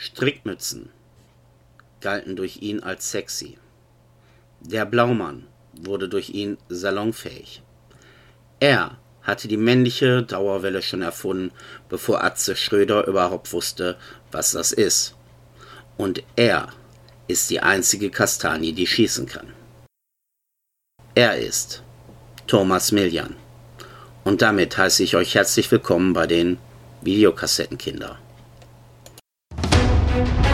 Strickmützen galten durch ihn als sexy. Der Blaumann wurde durch ihn salonfähig. Er hatte die männliche Dauerwelle schon erfunden, bevor Atze Schröder überhaupt wusste, was das ist. Und er ist die einzige Kastanie, die schießen kann. Er ist Thomas Millian. Und damit heiße ich euch herzlich willkommen bei den Videokassettenkinder. Thank you.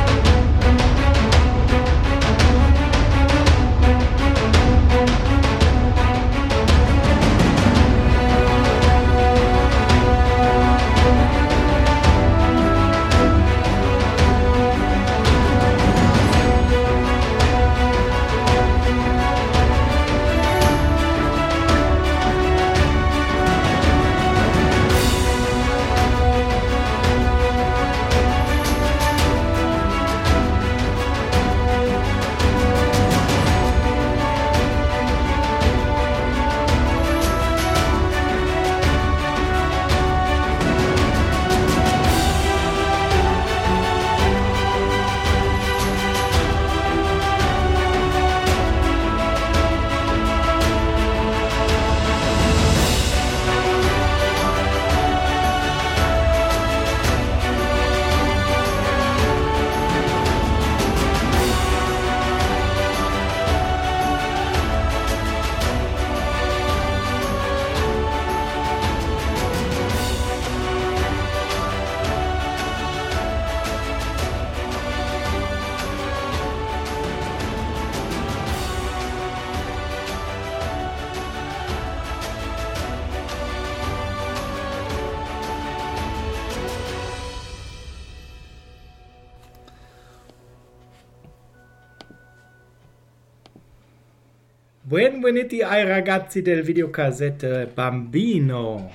Ragazzi del Videokassette Bambino.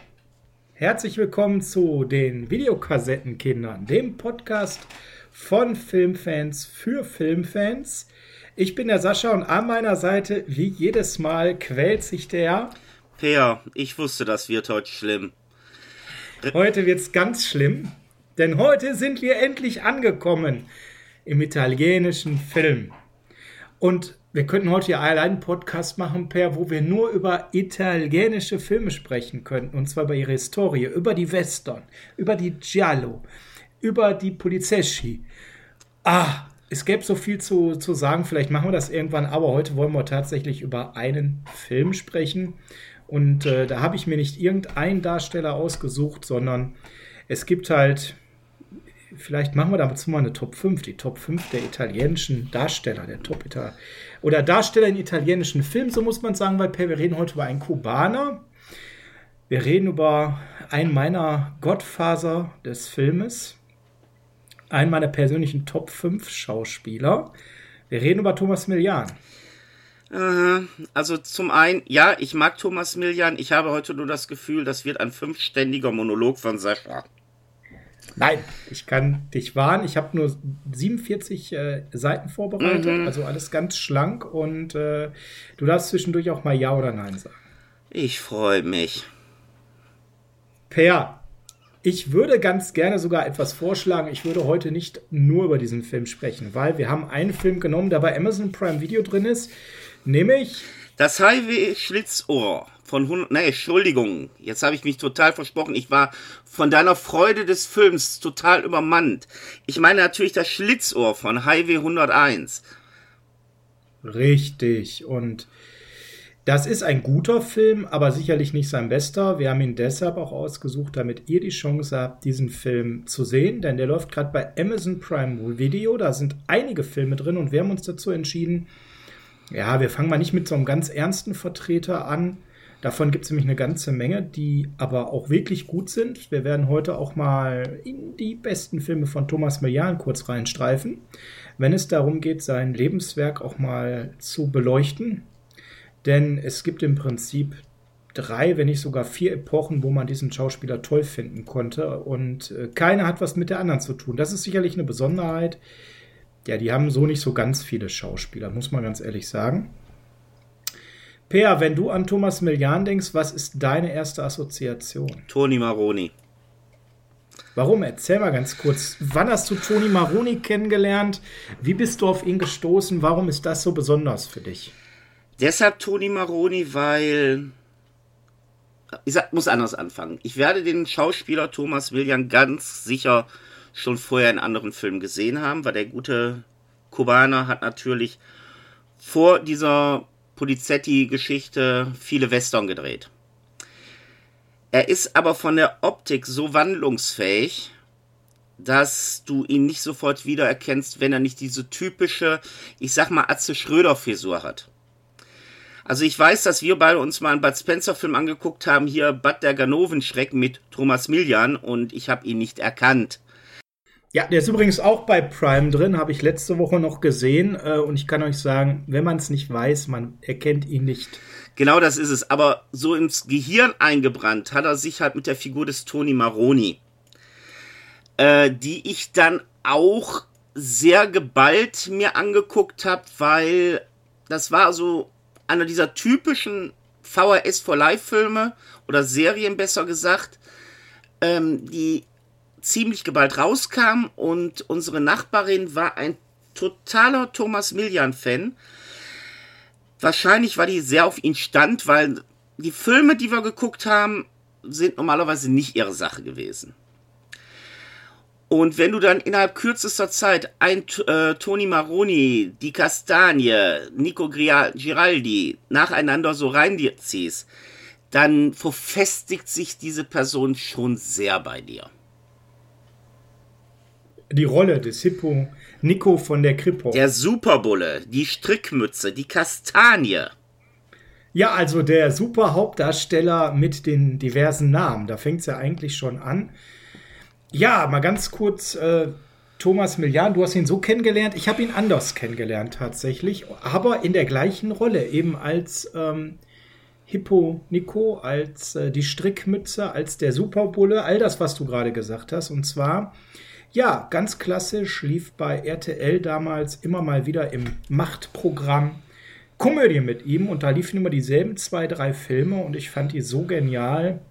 Herzlich willkommen zu den Videokassettenkindern, dem Podcast von Filmfans für Filmfans. Ich bin der Sascha und an meiner Seite, wie jedes Mal, quält sich der. Peer, ich wusste, das wird heute schlimm. Heute wird's ganz schlimm, denn heute sind wir endlich angekommen im italienischen Film. Und wir könnten heute ja allein einen Podcast machen, Per, wo wir nur über italienische Filme sprechen könnten. Und zwar über ihre Historie, über die Western, über die Giallo, über die Polizeschi. Ah, es gäbe so viel zu, zu sagen. Vielleicht machen wir das irgendwann. Aber heute wollen wir tatsächlich über einen Film sprechen. Und äh, da habe ich mir nicht irgendeinen Darsteller ausgesucht, sondern es gibt halt vielleicht machen wir dazu mal eine Top 5, die Top 5 der italienischen Darsteller, der Top Ital oder Darsteller in italienischen Filmen, so muss man sagen, weil wir reden heute über einen Kubaner. Wir reden über einen meiner Gottfaser des Filmes, einen meiner persönlichen Top 5 Schauspieler. Wir reden über Thomas Millian. Also zum einen, ja, ich mag Thomas Millian. Ich habe heute nur das Gefühl, das wird ein fünfständiger Monolog von Sascha. Nein, ich kann dich warnen. Ich habe nur 47 äh, Seiten vorbereitet, mhm. also alles ganz schlank und äh, du darfst zwischendurch auch mal Ja oder Nein sagen. Ich freue mich. Per, ich würde ganz gerne sogar etwas vorschlagen. Ich würde heute nicht nur über diesen Film sprechen, weil wir haben einen Film genommen, der bei Amazon Prime Video drin ist, nämlich das Highway Schlitzohr von 100, nee, Entschuldigung, jetzt habe ich mich total versprochen. Ich war von deiner Freude des Films total übermannt. Ich meine natürlich das Schlitzohr von Highway 101. Richtig. Und das ist ein guter Film, aber sicherlich nicht sein bester. Wir haben ihn deshalb auch ausgesucht, damit ihr die Chance habt, diesen Film zu sehen, denn der läuft gerade bei Amazon Prime Video. Da sind einige Filme drin und wir haben uns dazu entschieden, ja, wir fangen mal nicht mit so einem ganz ernsten Vertreter an, Davon gibt es nämlich eine ganze Menge, die aber auch wirklich gut sind. Wir werden heute auch mal in die besten Filme von Thomas Millian kurz reinstreifen, wenn es darum geht, sein Lebenswerk auch mal zu beleuchten. Denn es gibt im Prinzip drei, wenn nicht sogar vier Epochen, wo man diesen Schauspieler toll finden konnte. Und äh, keine hat was mit der anderen zu tun. Das ist sicherlich eine Besonderheit. Ja, die haben so nicht so ganz viele Schauspieler, muss man ganz ehrlich sagen. Peer, wenn du an Thomas Millian denkst, was ist deine erste Assoziation? Toni Maroni. Warum? Erzähl mal ganz kurz. Wann hast du Toni Maroni kennengelernt? Wie bist du auf ihn gestoßen? Warum ist das so besonders für dich? Deshalb Toni Maroni, weil ich muss anders anfangen. Ich werde den Schauspieler Thomas William ganz sicher schon vorher in anderen Filmen gesehen haben, weil der gute Kubaner hat natürlich vor dieser Polizetti-Geschichte viele Western gedreht. Er ist aber von der Optik so wandlungsfähig, dass du ihn nicht sofort wiedererkennst, wenn er nicht diese typische, ich sag mal, Atze Schröder-Frisur hat. Also ich weiß, dass wir beide uns mal einen Bud Spencer-Film angeguckt haben, hier Bud der Ganovenschreck mit Thomas Millian und ich habe ihn nicht erkannt. Ja, der ist übrigens auch bei Prime drin, habe ich letzte Woche noch gesehen. Äh, und ich kann euch sagen, wenn man es nicht weiß, man erkennt ihn nicht. Genau das ist es. Aber so ins Gehirn eingebrannt hat er sich halt mit der Figur des Tony Maroni, äh, die ich dann auch sehr geballt mir angeguckt habe, weil das war so einer dieser typischen VHS for Life Filme oder Serien besser gesagt, ähm, die ziemlich geballt rauskam und unsere Nachbarin war ein totaler Thomas Millian-Fan. Wahrscheinlich, weil die sehr auf ihn stand, weil die Filme, die wir geguckt haben, sind normalerweise nicht ihre Sache gewesen. Und wenn du dann innerhalb kürzester Zeit ein äh, Tony Maroni, die Kastanie, Nico Giraldi nacheinander so reinziehst, dann verfestigt sich diese Person schon sehr bei dir die Rolle des Hippo Nico von der Kripo. Der Superbulle, die Strickmütze, die Kastanie. Ja, also der Superhauptdarsteller mit den diversen Namen. Da fängt es ja eigentlich schon an. Ja, mal ganz kurz, äh, Thomas Millian, du hast ihn so kennengelernt. Ich habe ihn anders kennengelernt tatsächlich, aber in der gleichen Rolle, eben als ähm, Hippo Nico, als äh, die Strickmütze, als der Superbulle, all das, was du gerade gesagt hast. Und zwar ja, ganz klassisch lief bei RTL damals immer mal wieder im Machtprogramm Komödie mit ihm und da liefen immer dieselben zwei, drei Filme und ich fand die so genial,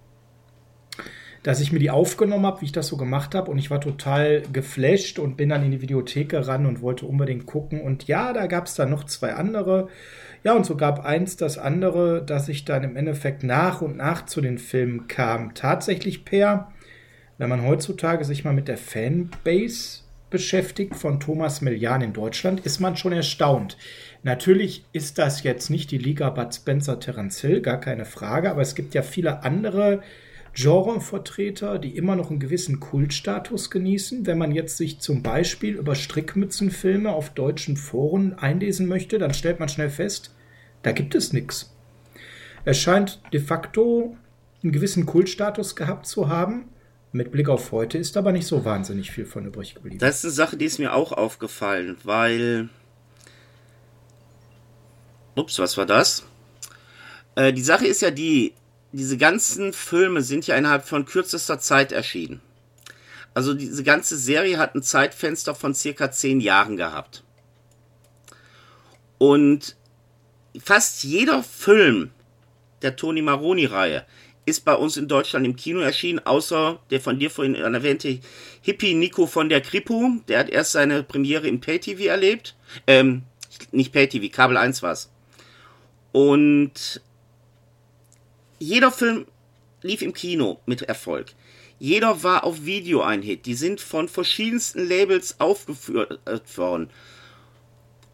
dass ich mir die aufgenommen habe, wie ich das so gemacht habe und ich war total geflasht und bin dann in die Videothek gerannt und wollte unbedingt gucken und ja, da gab es dann noch zwei andere. Ja, und so gab eins das andere, dass ich dann im Endeffekt nach und nach zu den Filmen kam. Tatsächlich per wenn man heutzutage sich mal mit der Fanbase beschäftigt von Thomas Millian in Deutschland, ist man schon erstaunt. Natürlich ist das jetzt nicht die Liga Bud Spencer Terence Hill, gar keine Frage, aber es gibt ja viele andere Genrevertreter, die immer noch einen gewissen Kultstatus genießen. Wenn man jetzt sich zum Beispiel über Strickmützenfilme auf deutschen Foren einlesen möchte, dann stellt man schnell fest, da gibt es nichts. Es scheint de facto einen gewissen Kultstatus gehabt zu haben, mit Blick auf heute ist aber nicht so wahnsinnig viel von übrig geblieben. Das ist eine Sache, die ist mir auch aufgefallen, weil. Ups, was war das? Äh, die Sache ist ja die, diese ganzen Filme sind ja innerhalb von kürzester Zeit erschienen. Also diese ganze Serie hat ein Zeitfenster von circa zehn Jahren gehabt. Und fast jeder Film der Toni Maroni-Reihe ist bei uns in Deutschland im Kino erschienen, außer der von dir vorhin erwähnte Hippie Nico von der Kripo. Der hat erst seine Premiere im Pay-TV erlebt. Ähm, nicht Pay-TV, Kabel 1 war's. Und jeder Film lief im Kino mit Erfolg. Jeder war auf Video ein Hit. Die sind von verschiedensten Labels aufgeführt worden.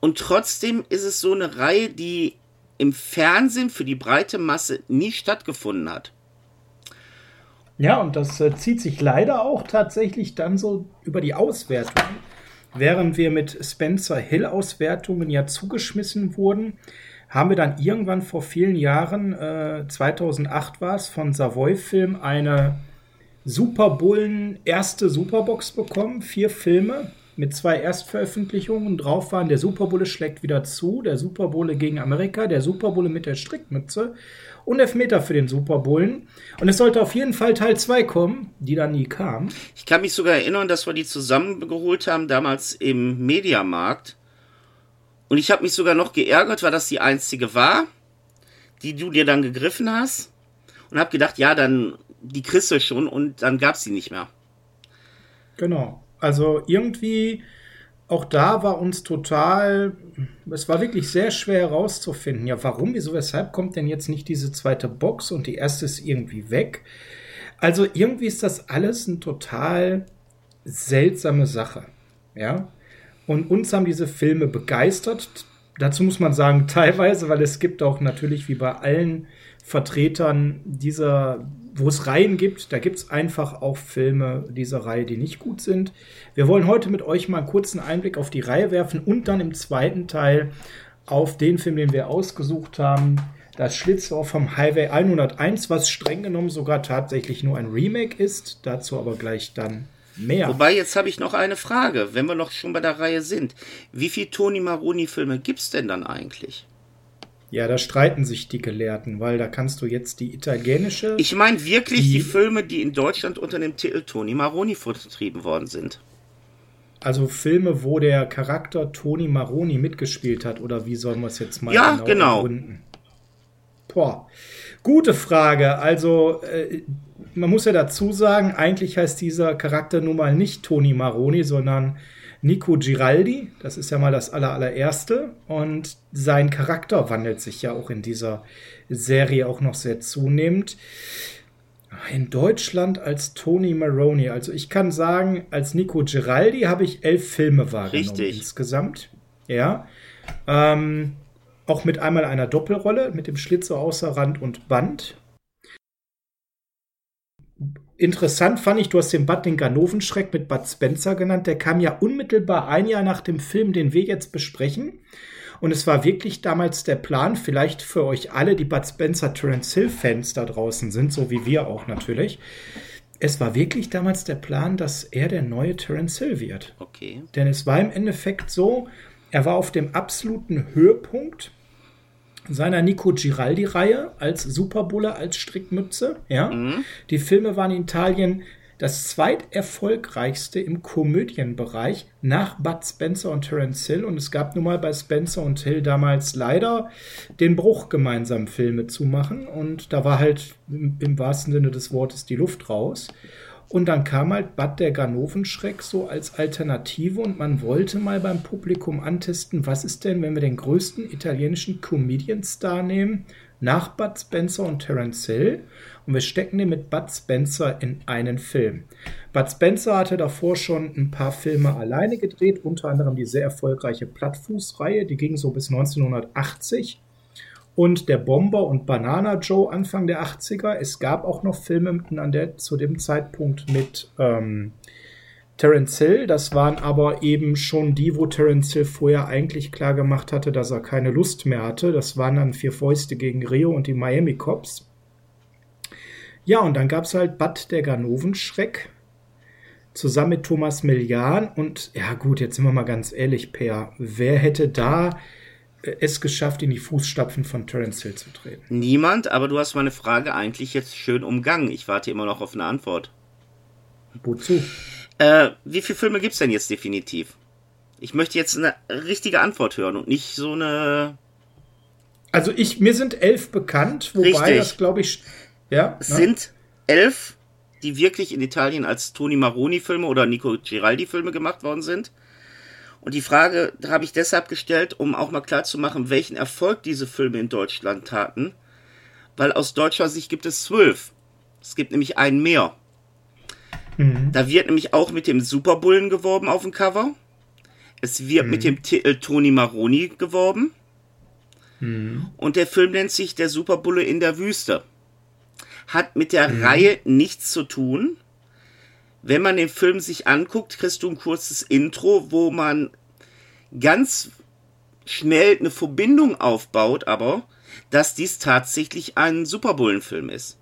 Und trotzdem ist es so eine Reihe, die im Fernsehen für die breite Masse nie stattgefunden hat. Ja, und das äh, zieht sich leider auch tatsächlich dann so über die Auswertung. Während wir mit Spencer Hill Auswertungen ja zugeschmissen wurden, haben wir dann irgendwann vor vielen Jahren, äh, 2008 war es, von Savoy Film eine Superbullen erste Superbox bekommen. Vier Filme mit zwei Erstveröffentlichungen. Drauf waren der Superbulle schlägt wieder zu, der Superbulle gegen Amerika, der Superbulle mit der Strickmütze und Elfmeter für den Superbullen. Und es sollte auf jeden Fall Teil 2 kommen, die dann nie kam. Ich kann mich sogar erinnern, dass wir die zusammengeholt haben, damals im Mediamarkt. Und ich habe mich sogar noch geärgert, weil das die einzige war, die du dir dann gegriffen hast. Und habe gedacht, ja, dann, die kriegst du schon und dann gab es sie nicht mehr. Genau. Also irgendwie, auch da war uns total, es war wirklich sehr schwer herauszufinden, ja, warum, wieso, weshalb kommt denn jetzt nicht diese zweite Box und die erste ist irgendwie weg? Also irgendwie ist das alles eine total seltsame Sache. Ja. Und uns haben diese Filme begeistert. Dazu muss man sagen, teilweise, weil es gibt auch natürlich wie bei allen Vertretern dieser, wo es Reihen gibt, da gibt es einfach auch Filme dieser Reihe, die nicht gut sind. Wir wollen heute mit euch mal einen kurzen Einblick auf die Reihe werfen und dann im zweiten Teil auf den Film, den wir ausgesucht haben, das Schlitzohr vom Highway 101, was streng genommen sogar tatsächlich nur ein Remake ist. Dazu aber gleich dann mehr. Wobei, jetzt habe ich noch eine Frage, wenn wir noch schon bei der Reihe sind. Wie viele Toni Maroni-Filme gibt es denn dann eigentlich? Ja, da streiten sich die Gelehrten, weil da kannst du jetzt die italienische. Ich meine wirklich die, die, Filme, die in Deutschland unter dem Titel Toni Maroni vertrieben worden sind. Also Filme, wo der Charakter Toni Maroni mitgespielt hat, oder wie sollen wir es jetzt mal ja, genau, genau. Boah, gute Frage. Also, äh, man muss ja dazu sagen, eigentlich heißt dieser Charakter nun mal nicht Toni Maroni, sondern Nico Giraldi. Das ist ja mal das aller, allererste. Und sein Charakter wandelt sich ja auch in dieser Serie auch noch sehr zunehmend. In Deutschland als Tony Maroney. Also ich kann sagen, als Nico Giraldi habe ich elf Filme wahrgenommen Richtig. insgesamt. Ja. Ähm, auch mit einmal einer Doppelrolle, mit dem Schlitzer außer Rand und Band. Interessant fand ich, du hast den Bud den Ganovenschreck mit Bud Spencer genannt. Der kam ja unmittelbar ein Jahr nach dem Film, den wir jetzt besprechen. Und es war wirklich damals der Plan, vielleicht für euch alle, die Bud Spencer Terence Hill Fans da draußen sind, so wie wir auch natürlich. Es war wirklich damals der Plan, dass er der neue Terence Hill wird. Okay. Denn es war im Endeffekt so, er war auf dem absoluten Höhepunkt seiner Nico Giraldi-Reihe als Superbulle, als Strickmütze. Ja? Mhm. Die Filme waren in Italien das zweiterfolgreichste im Komödienbereich nach Bud Spencer und Terence Hill. Und es gab nun mal bei Spencer und Hill damals leider den Bruch, gemeinsam Filme zu machen. Und da war halt im, im wahrsten Sinne des Wortes die Luft raus. Und dann kam halt Bad der Ganovenschreck so als Alternative und man wollte mal beim Publikum antesten, was ist denn, wenn wir den größten italienischen Comedian-Star nehmen, nach Bud Spencer und Terence Hill und wir stecken den mit Bud Spencer in einen Film. Bud Spencer hatte davor schon ein paar Filme alleine gedreht, unter anderem die sehr erfolgreiche Plattfuß-Reihe, die ging so bis 1980 und der Bomber und Banana Joe Anfang der 80er. Es gab auch noch Filme der, zu dem Zeitpunkt mit ähm, Terence Hill. Das waren aber eben schon die, wo Terence Hill vorher eigentlich klar gemacht hatte, dass er keine Lust mehr hatte. Das waren dann Vier Fäuste gegen Rio und die Miami Cops. Ja, und dann gab es halt Bud der Ganovenschreck zusammen mit Thomas Millian. Und ja gut, jetzt sind wir mal ganz ehrlich, Per, wer hätte da es geschafft, in die Fußstapfen von Terence Hill zu treten? Niemand, aber du hast meine Frage eigentlich jetzt schön umgangen. Ich warte immer noch auf eine Antwort. Wozu? Äh, wie viele Filme gibt es denn jetzt definitiv? Ich möchte jetzt eine richtige Antwort hören und nicht so eine. Also ich, mir sind elf bekannt, wobei Richtig. das glaube ich. Ja. Es ne? sind elf, die wirklich in Italien als Toni Maroni-Filme oder Nico Giraldi-Filme gemacht worden sind. Und die Frage habe ich deshalb gestellt, um auch mal klarzumachen, welchen Erfolg diese Filme in Deutschland taten. Weil aus deutscher Sicht gibt es zwölf. Es gibt nämlich einen mehr. Mhm. Da wird nämlich auch mit dem Superbullen geworben auf dem Cover. Es wird mhm. mit dem Titel Toni Maroni geworben. Mhm. Und der Film nennt sich Der Superbulle in der Wüste. Hat mit der mhm. Reihe nichts zu tun wenn man den Film sich anguckt, kriegst du ein kurzes Intro, wo man ganz schnell eine Verbindung aufbaut, aber dass dies tatsächlich ein Superbullenfilm ist.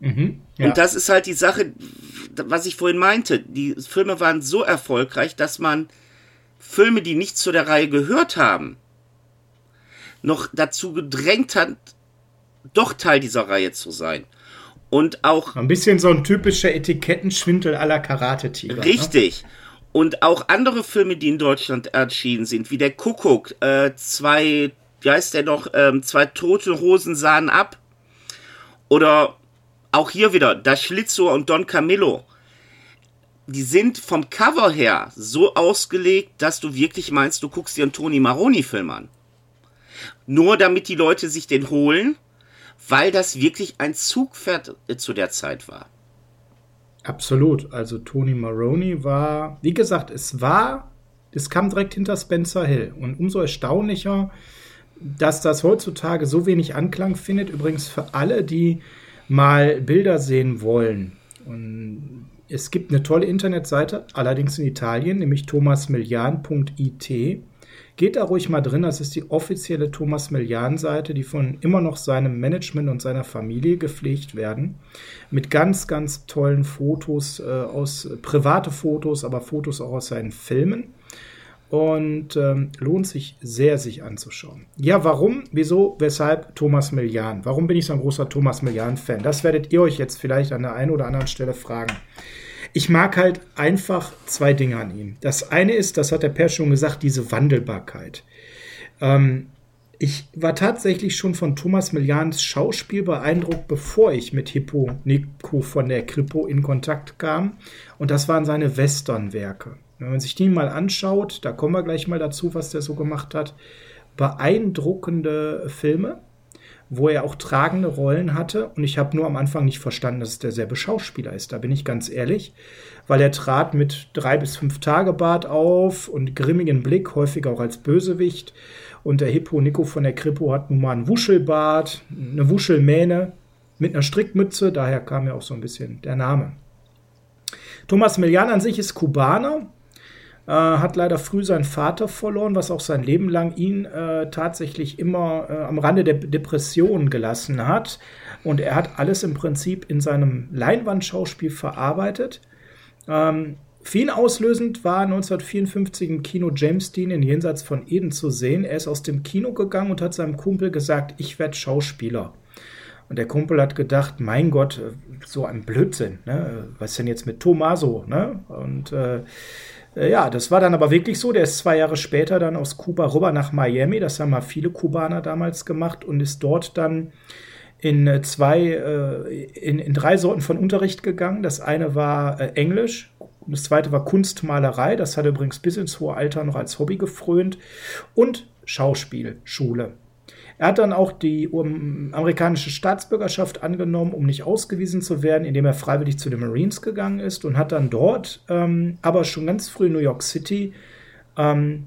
Mhm, ja. Und das ist halt die Sache, was ich vorhin meinte. Die Filme waren so erfolgreich, dass man Filme, die nicht zu der Reihe gehört haben, noch dazu gedrängt hat, doch Teil dieser Reihe zu sein. Und auch. Ein bisschen so ein typischer Etikettenschwindel aller Karate-Tiger. Ne? Richtig. Ne? Und auch andere Filme, die in Deutschland erschienen sind, wie der Kuckuck, äh, zwei, wie heißt der noch, ähm, zwei tote Hosen sahen ab. Oder auch hier wieder, Das Schlitzohr und Don Camillo. die sind vom Cover her so ausgelegt, dass du wirklich meinst, du guckst dir einen Tony Maroni-Film an. Nur damit die Leute sich den holen, weil das wirklich ein Zugpferd äh, zu der Zeit war. Absolut. Also Tony Maroney war, wie gesagt, es war, es kam direkt hinter Spencer Hill. Und umso erstaunlicher, dass das heutzutage so wenig Anklang findet. Übrigens für alle, die mal Bilder sehen wollen. Und es gibt eine tolle Internetseite, allerdings in Italien, nämlich thomasmillian.it. Geht da ruhig mal drin, das ist die offizielle Thomas Millian-Seite, die von immer noch seinem Management und seiner Familie gepflegt werden. Mit ganz, ganz tollen Fotos äh, aus, private Fotos, aber Fotos auch aus seinen Filmen. Und ähm, lohnt sich sehr, sich anzuschauen. Ja, warum, wieso, weshalb Thomas Millian? Warum bin ich so ein großer Thomas Millian-Fan? Das werdet ihr euch jetzt vielleicht an der einen oder anderen Stelle fragen. Ich mag halt einfach zwei Dinge an ihm. Das eine ist, das hat der Per schon gesagt, diese Wandelbarkeit. Ähm, ich war tatsächlich schon von Thomas Millians Schauspiel beeindruckt, bevor ich mit Hippo Nico von der Kripo in Kontakt kam. Und das waren seine Westernwerke. Wenn man sich die mal anschaut, da kommen wir gleich mal dazu, was der so gemacht hat. Beeindruckende Filme wo er auch tragende Rollen hatte. Und ich habe nur am Anfang nicht verstanden, dass es derselbe Schauspieler ist. Da bin ich ganz ehrlich, weil er trat mit drei bis fünf Tage Bart auf und grimmigen Blick, häufig auch als Bösewicht. Und der Hippo Nico von der Kripo hat nun mal einen Wuschelbart, eine Wuschelmähne mit einer Strickmütze. Daher kam ja auch so ein bisschen der Name. Thomas Millian an sich ist Kubaner, äh, hat leider früh seinen Vater verloren, was auch sein Leben lang ihn äh, tatsächlich immer äh, am Rande der Depression gelassen hat. Und er hat alles im Prinzip in seinem Leinwandschauspiel verarbeitet. Ähm, für auslösend war 1954 im Kino James Dean in Jenseits von Eden zu sehen. Er ist aus dem Kino gegangen und hat seinem Kumpel gesagt, ich werde Schauspieler. Und der Kumpel hat gedacht, mein Gott, äh, so ein Blödsinn. Ne? Was denn jetzt mit Tomaso? Ne? Und äh, äh, ja, das war dann aber wirklich so. Der ist zwei Jahre später dann aus Kuba rüber nach Miami. Das haben mal viele Kubaner damals gemacht und ist dort dann in äh, zwei, äh, in, in drei Sorten von Unterricht gegangen. Das eine war Englisch, das zweite war Kunstmalerei. Das hat übrigens bis ins hohe Alter noch als Hobby gefrönt und Schauspielschule. Er hat dann auch die um, amerikanische Staatsbürgerschaft angenommen, um nicht ausgewiesen zu werden, indem er freiwillig zu den Marines gegangen ist und hat dann dort, ähm, aber schon ganz früh in New York City, ähm,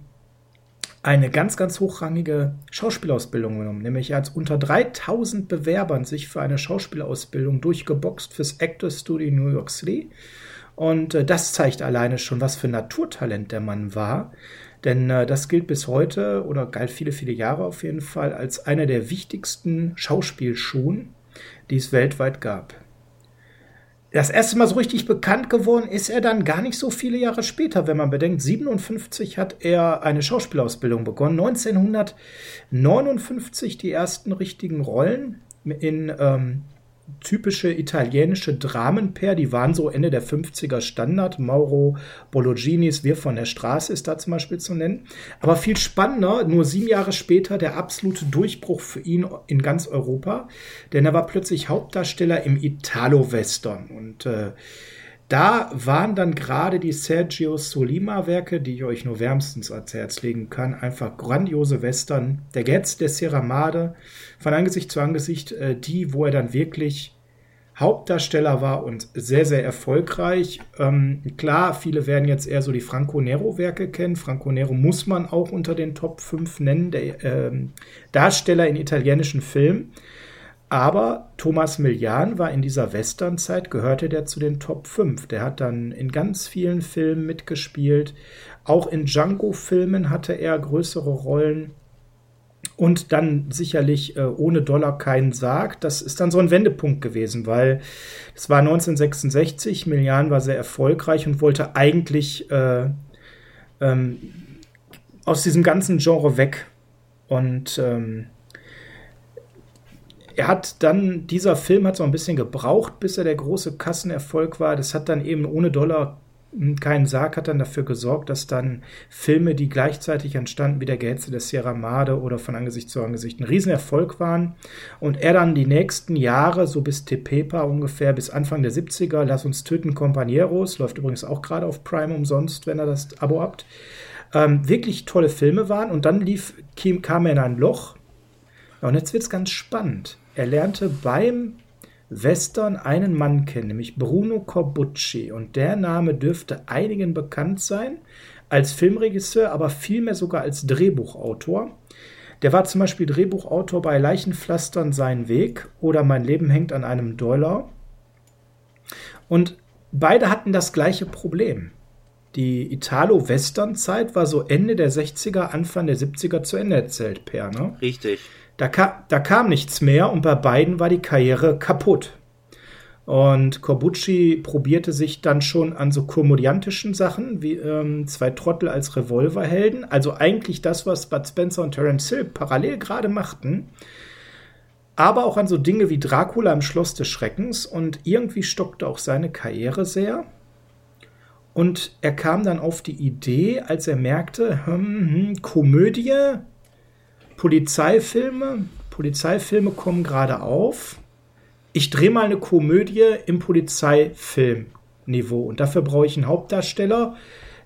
eine ganz, ganz hochrangige Schauspielausbildung genommen. Nämlich er hat unter 3000 Bewerbern sich für eine Schauspielausbildung durchgeboxt fürs Actors Studio in New York City. Und äh, das zeigt alleine schon, was für Naturtalent der Mann war. Denn äh, das gilt bis heute oder galt viele, viele Jahre auf jeden Fall als einer der wichtigsten Schauspielschuhen, die es weltweit gab. Das erste Mal so richtig bekannt geworden ist er dann gar nicht so viele Jahre später, wenn man bedenkt, 57 hat er eine Schauspielausbildung begonnen, 1959 die ersten richtigen Rollen in ähm, typische italienische Dramenpair, die waren so Ende der 50er Standard. Mauro Bologinis Wir von der Straße ist da zum Beispiel zu nennen. Aber viel spannender, nur sieben Jahre später der absolute Durchbruch für ihn in ganz Europa, denn er war plötzlich Hauptdarsteller im Italo-Western und äh, da waren dann gerade die Sergio Solima-Werke, die ich euch nur wärmstens ans Herz legen kann. Einfach grandiose Western. Der Getz der Seramade, von Angesicht zu Angesicht, äh, die, wo er dann wirklich Hauptdarsteller war und sehr, sehr erfolgreich. Ähm, klar, viele werden jetzt eher so die Franco Nero-Werke kennen. Franco Nero muss man auch unter den Top 5 nennen, der äh, Darsteller in italienischen Filmen. Aber Thomas Millian war in dieser Westernzeit, gehörte der zu den Top 5. Der hat dann in ganz vielen Filmen mitgespielt. Auch in Django-Filmen hatte er größere Rollen. Und dann sicherlich äh, ohne Dollar keinen Sarg. Das ist dann so ein Wendepunkt gewesen, weil es war 1966. Millian war sehr erfolgreich und wollte eigentlich äh, ähm, aus diesem ganzen Genre weg. Und ähm, er hat dann, dieser Film hat so ein bisschen gebraucht, bis er der große Kassenerfolg war. Das hat dann eben ohne Dollar keinen Sarg hat dann dafür gesorgt, dass dann Filme, die gleichzeitig entstanden, wie der Gehetze der Sierra Made oder von Angesicht zu Angesicht, ein Riesenerfolg waren. Und er dann die nächsten Jahre, so bis Tepepa ungefähr, bis Anfang der 70er, Lass uns töten, Companeros, läuft übrigens auch gerade auf Prime umsonst, wenn ihr das Abo habt, ähm, wirklich tolle Filme waren. Und dann lief, kam er in ein Loch. Und jetzt wird es ganz spannend. Er lernte beim Western einen Mann kennen, nämlich Bruno Corbucci. Und der Name dürfte einigen bekannt sein als Filmregisseur, aber vielmehr sogar als Drehbuchautor. Der war zum Beispiel Drehbuchautor bei Leichenpflastern Sein Weg oder Mein Leben hängt an einem Dollar. Und beide hatten das gleiche Problem. Die Italo-Western-Zeit war so Ende der 60er, Anfang der 70er zu Ende erzählt, Per, ne? Richtig. Da, ka da kam nichts mehr und bei beiden war die Karriere kaputt. Und Corbucci probierte sich dann schon an so komödiantischen Sachen wie ähm, zwei Trottel als Revolverhelden. Also eigentlich das, was Bud Spencer und Terence Hill parallel gerade machten. Aber auch an so Dinge wie Dracula im Schloss des Schreckens. Und irgendwie stockte auch seine Karriere sehr. Und er kam dann auf die Idee, als er merkte, hm, hm, Komödie Polizeifilme. Polizeifilme kommen gerade auf. Ich drehe mal eine Komödie im Polizeifilmniveau und dafür brauche ich einen Hauptdarsteller.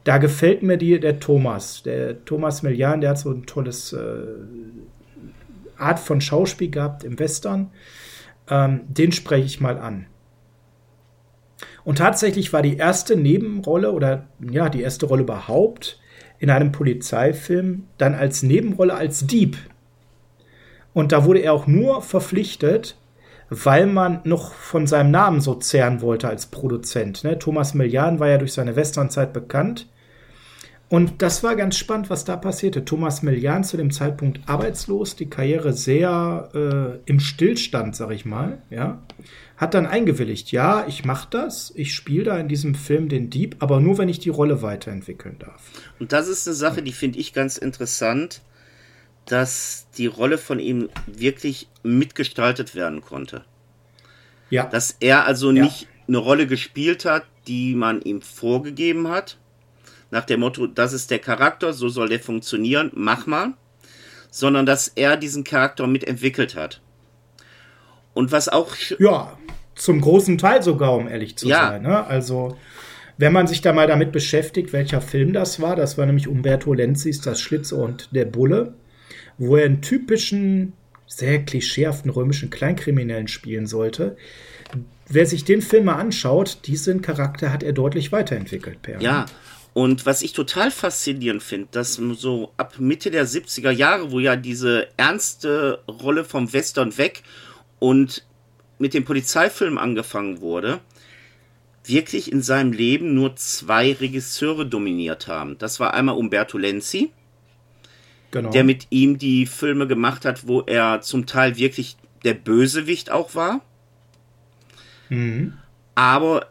Da gefällt mir die, der Thomas. Der Thomas Millian, der hat so ein tolles äh, Art von Schauspiel gehabt im Western. Ähm, den spreche ich mal an. Und tatsächlich war die erste Nebenrolle oder ja, die erste Rolle überhaupt in einem Polizeifilm dann als Nebenrolle als Dieb. Und da wurde er auch nur verpflichtet, weil man noch von seinem Namen so zehren wollte als Produzent. Ne? Thomas Millian war ja durch seine Westernzeit bekannt. Und das war ganz spannend, was da passierte. Thomas Millian zu dem Zeitpunkt arbeitslos, die Karriere sehr äh, im Stillstand, sag ich mal, ja hat dann eingewilligt, ja, ich mache das, ich spiele da in diesem Film den Dieb, aber nur, wenn ich die Rolle weiterentwickeln darf. Und das ist eine Sache, die finde ich ganz interessant, dass die Rolle von ihm wirklich mitgestaltet werden konnte. Ja. Dass er also ja. nicht eine Rolle gespielt hat, die man ihm vorgegeben hat, nach dem Motto, das ist der Charakter, so soll der funktionieren, mach mal, sondern dass er diesen Charakter mitentwickelt hat. Und was auch. Ja, zum großen Teil sogar, um ehrlich zu ja. sein. Ne? Also, wenn man sich da mal damit beschäftigt, welcher Film das war, das war nämlich Umberto Lenzis Das Schlitzohr und der Bulle, wo er einen typischen, sehr klischeehaften römischen Kleinkriminellen spielen sollte. Wer sich den Film mal anschaut, diesen Charakter hat er deutlich weiterentwickelt, Per. Ja, und was ich total faszinierend finde, dass so ab Mitte der 70er Jahre, wo ja diese ernste Rolle vom Western weg und mit dem Polizeifilm angefangen wurde, wirklich in seinem Leben nur zwei Regisseure dominiert haben. Das war einmal Umberto Lenzi, genau. der mit ihm die Filme gemacht hat, wo er zum Teil wirklich der Bösewicht auch war. Mhm. Aber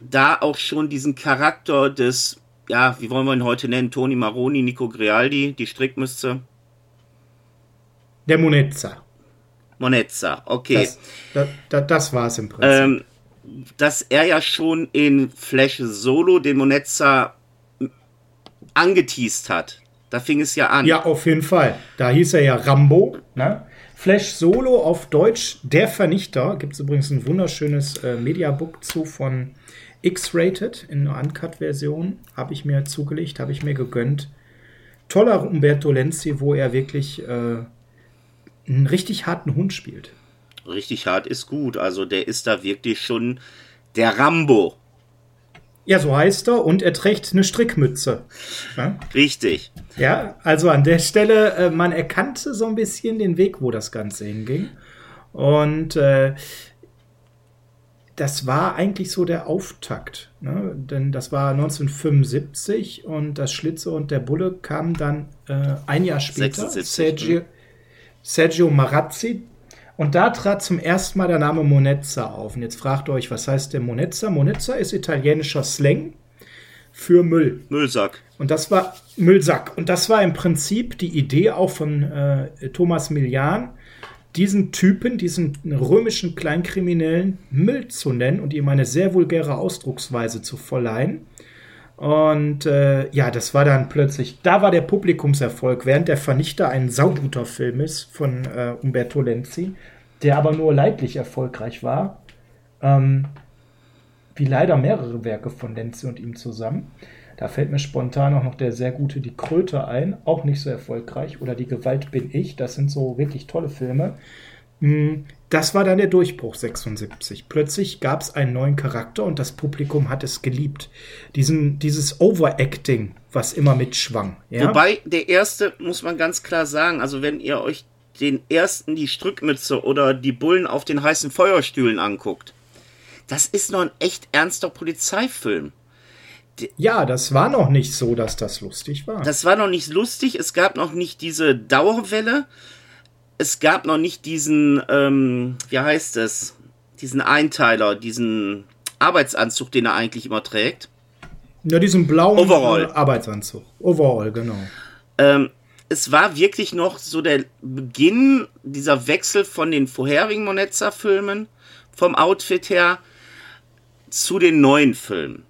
da auch schon diesen Charakter des, ja, wie wollen wir ihn heute nennen, Toni Maroni, Nico Grialdi, die Strickmütze. Der Monezza. Monezza, okay. Das, das, das war es im Prinzip. Ähm, dass er ja schon in Flash Solo den Monezza angeteased hat. Da fing es ja an. Ja, auf jeden Fall. Da hieß er ja Rambo. Ne? Flash Solo auf Deutsch, Der Vernichter. Gibt es übrigens ein wunderschönes äh, Mediabook zu von X-Rated in einer Uncut-Version. Habe ich mir zugelegt, habe ich mir gegönnt. Toller Umberto Lenzi, wo er wirklich äh, einen richtig harten Hund spielt. Richtig hart ist gut. Also der ist da wirklich schon der Rambo. Ja, so heißt er und er trägt eine Strickmütze. Ja? Richtig. Ja, also an der Stelle, äh, man erkannte so ein bisschen den Weg, wo das Ganze hinging. Und äh, das war eigentlich so der Auftakt. Ne? Denn das war 1975 und das Schlitze und der Bulle kam dann äh, ein Jahr später. 76, Sergio, Sergio Marazzi. Und da trat zum ersten Mal der Name Monezza auf. Und jetzt fragt ihr euch, was heißt denn Monezza? Monezza ist italienischer Slang für Müll. Müllsack. Und das war Müllsack. Und das war im Prinzip die Idee auch von äh, Thomas Milian, diesen Typen, diesen römischen Kleinkriminellen Müll zu nennen und ihm eine sehr vulgäre Ausdrucksweise zu verleihen. Und äh, ja, das war dann plötzlich, da war der Publikumserfolg, während der Vernichter ein sauguter Film ist von äh, Umberto Lenzi, der aber nur leidlich erfolgreich war. Ähm, wie leider mehrere Werke von Lenzi und ihm zusammen. Da fällt mir spontan auch noch der sehr gute Die Kröte ein, auch nicht so erfolgreich. Oder Die Gewalt bin ich, das sind so wirklich tolle Filme. Hm, das war dann der Durchbruch 76. Plötzlich gab es einen neuen Charakter und das Publikum hat es geliebt. Diesen, dieses Overacting, was immer mitschwang. Ja? Wobei der erste, muss man ganz klar sagen, also wenn ihr euch den ersten die Strückmütze oder die Bullen auf den heißen Feuerstühlen anguckt, das ist noch ein echt ernster Polizeifilm. Ja, das war noch nicht so, dass das lustig war. Das war noch nicht lustig. Es gab noch nicht diese Dauerwelle. Es gab noch nicht diesen, ähm, wie heißt es, diesen Einteiler, diesen Arbeitsanzug, den er eigentlich immer trägt. Ja, diesen blauen Overall. Arbeitsanzug. Overall, genau. Ähm, es war wirklich noch so der Beginn dieser Wechsel von den vorherigen Monetza-Filmen, vom Outfit her, zu den neuen Filmen.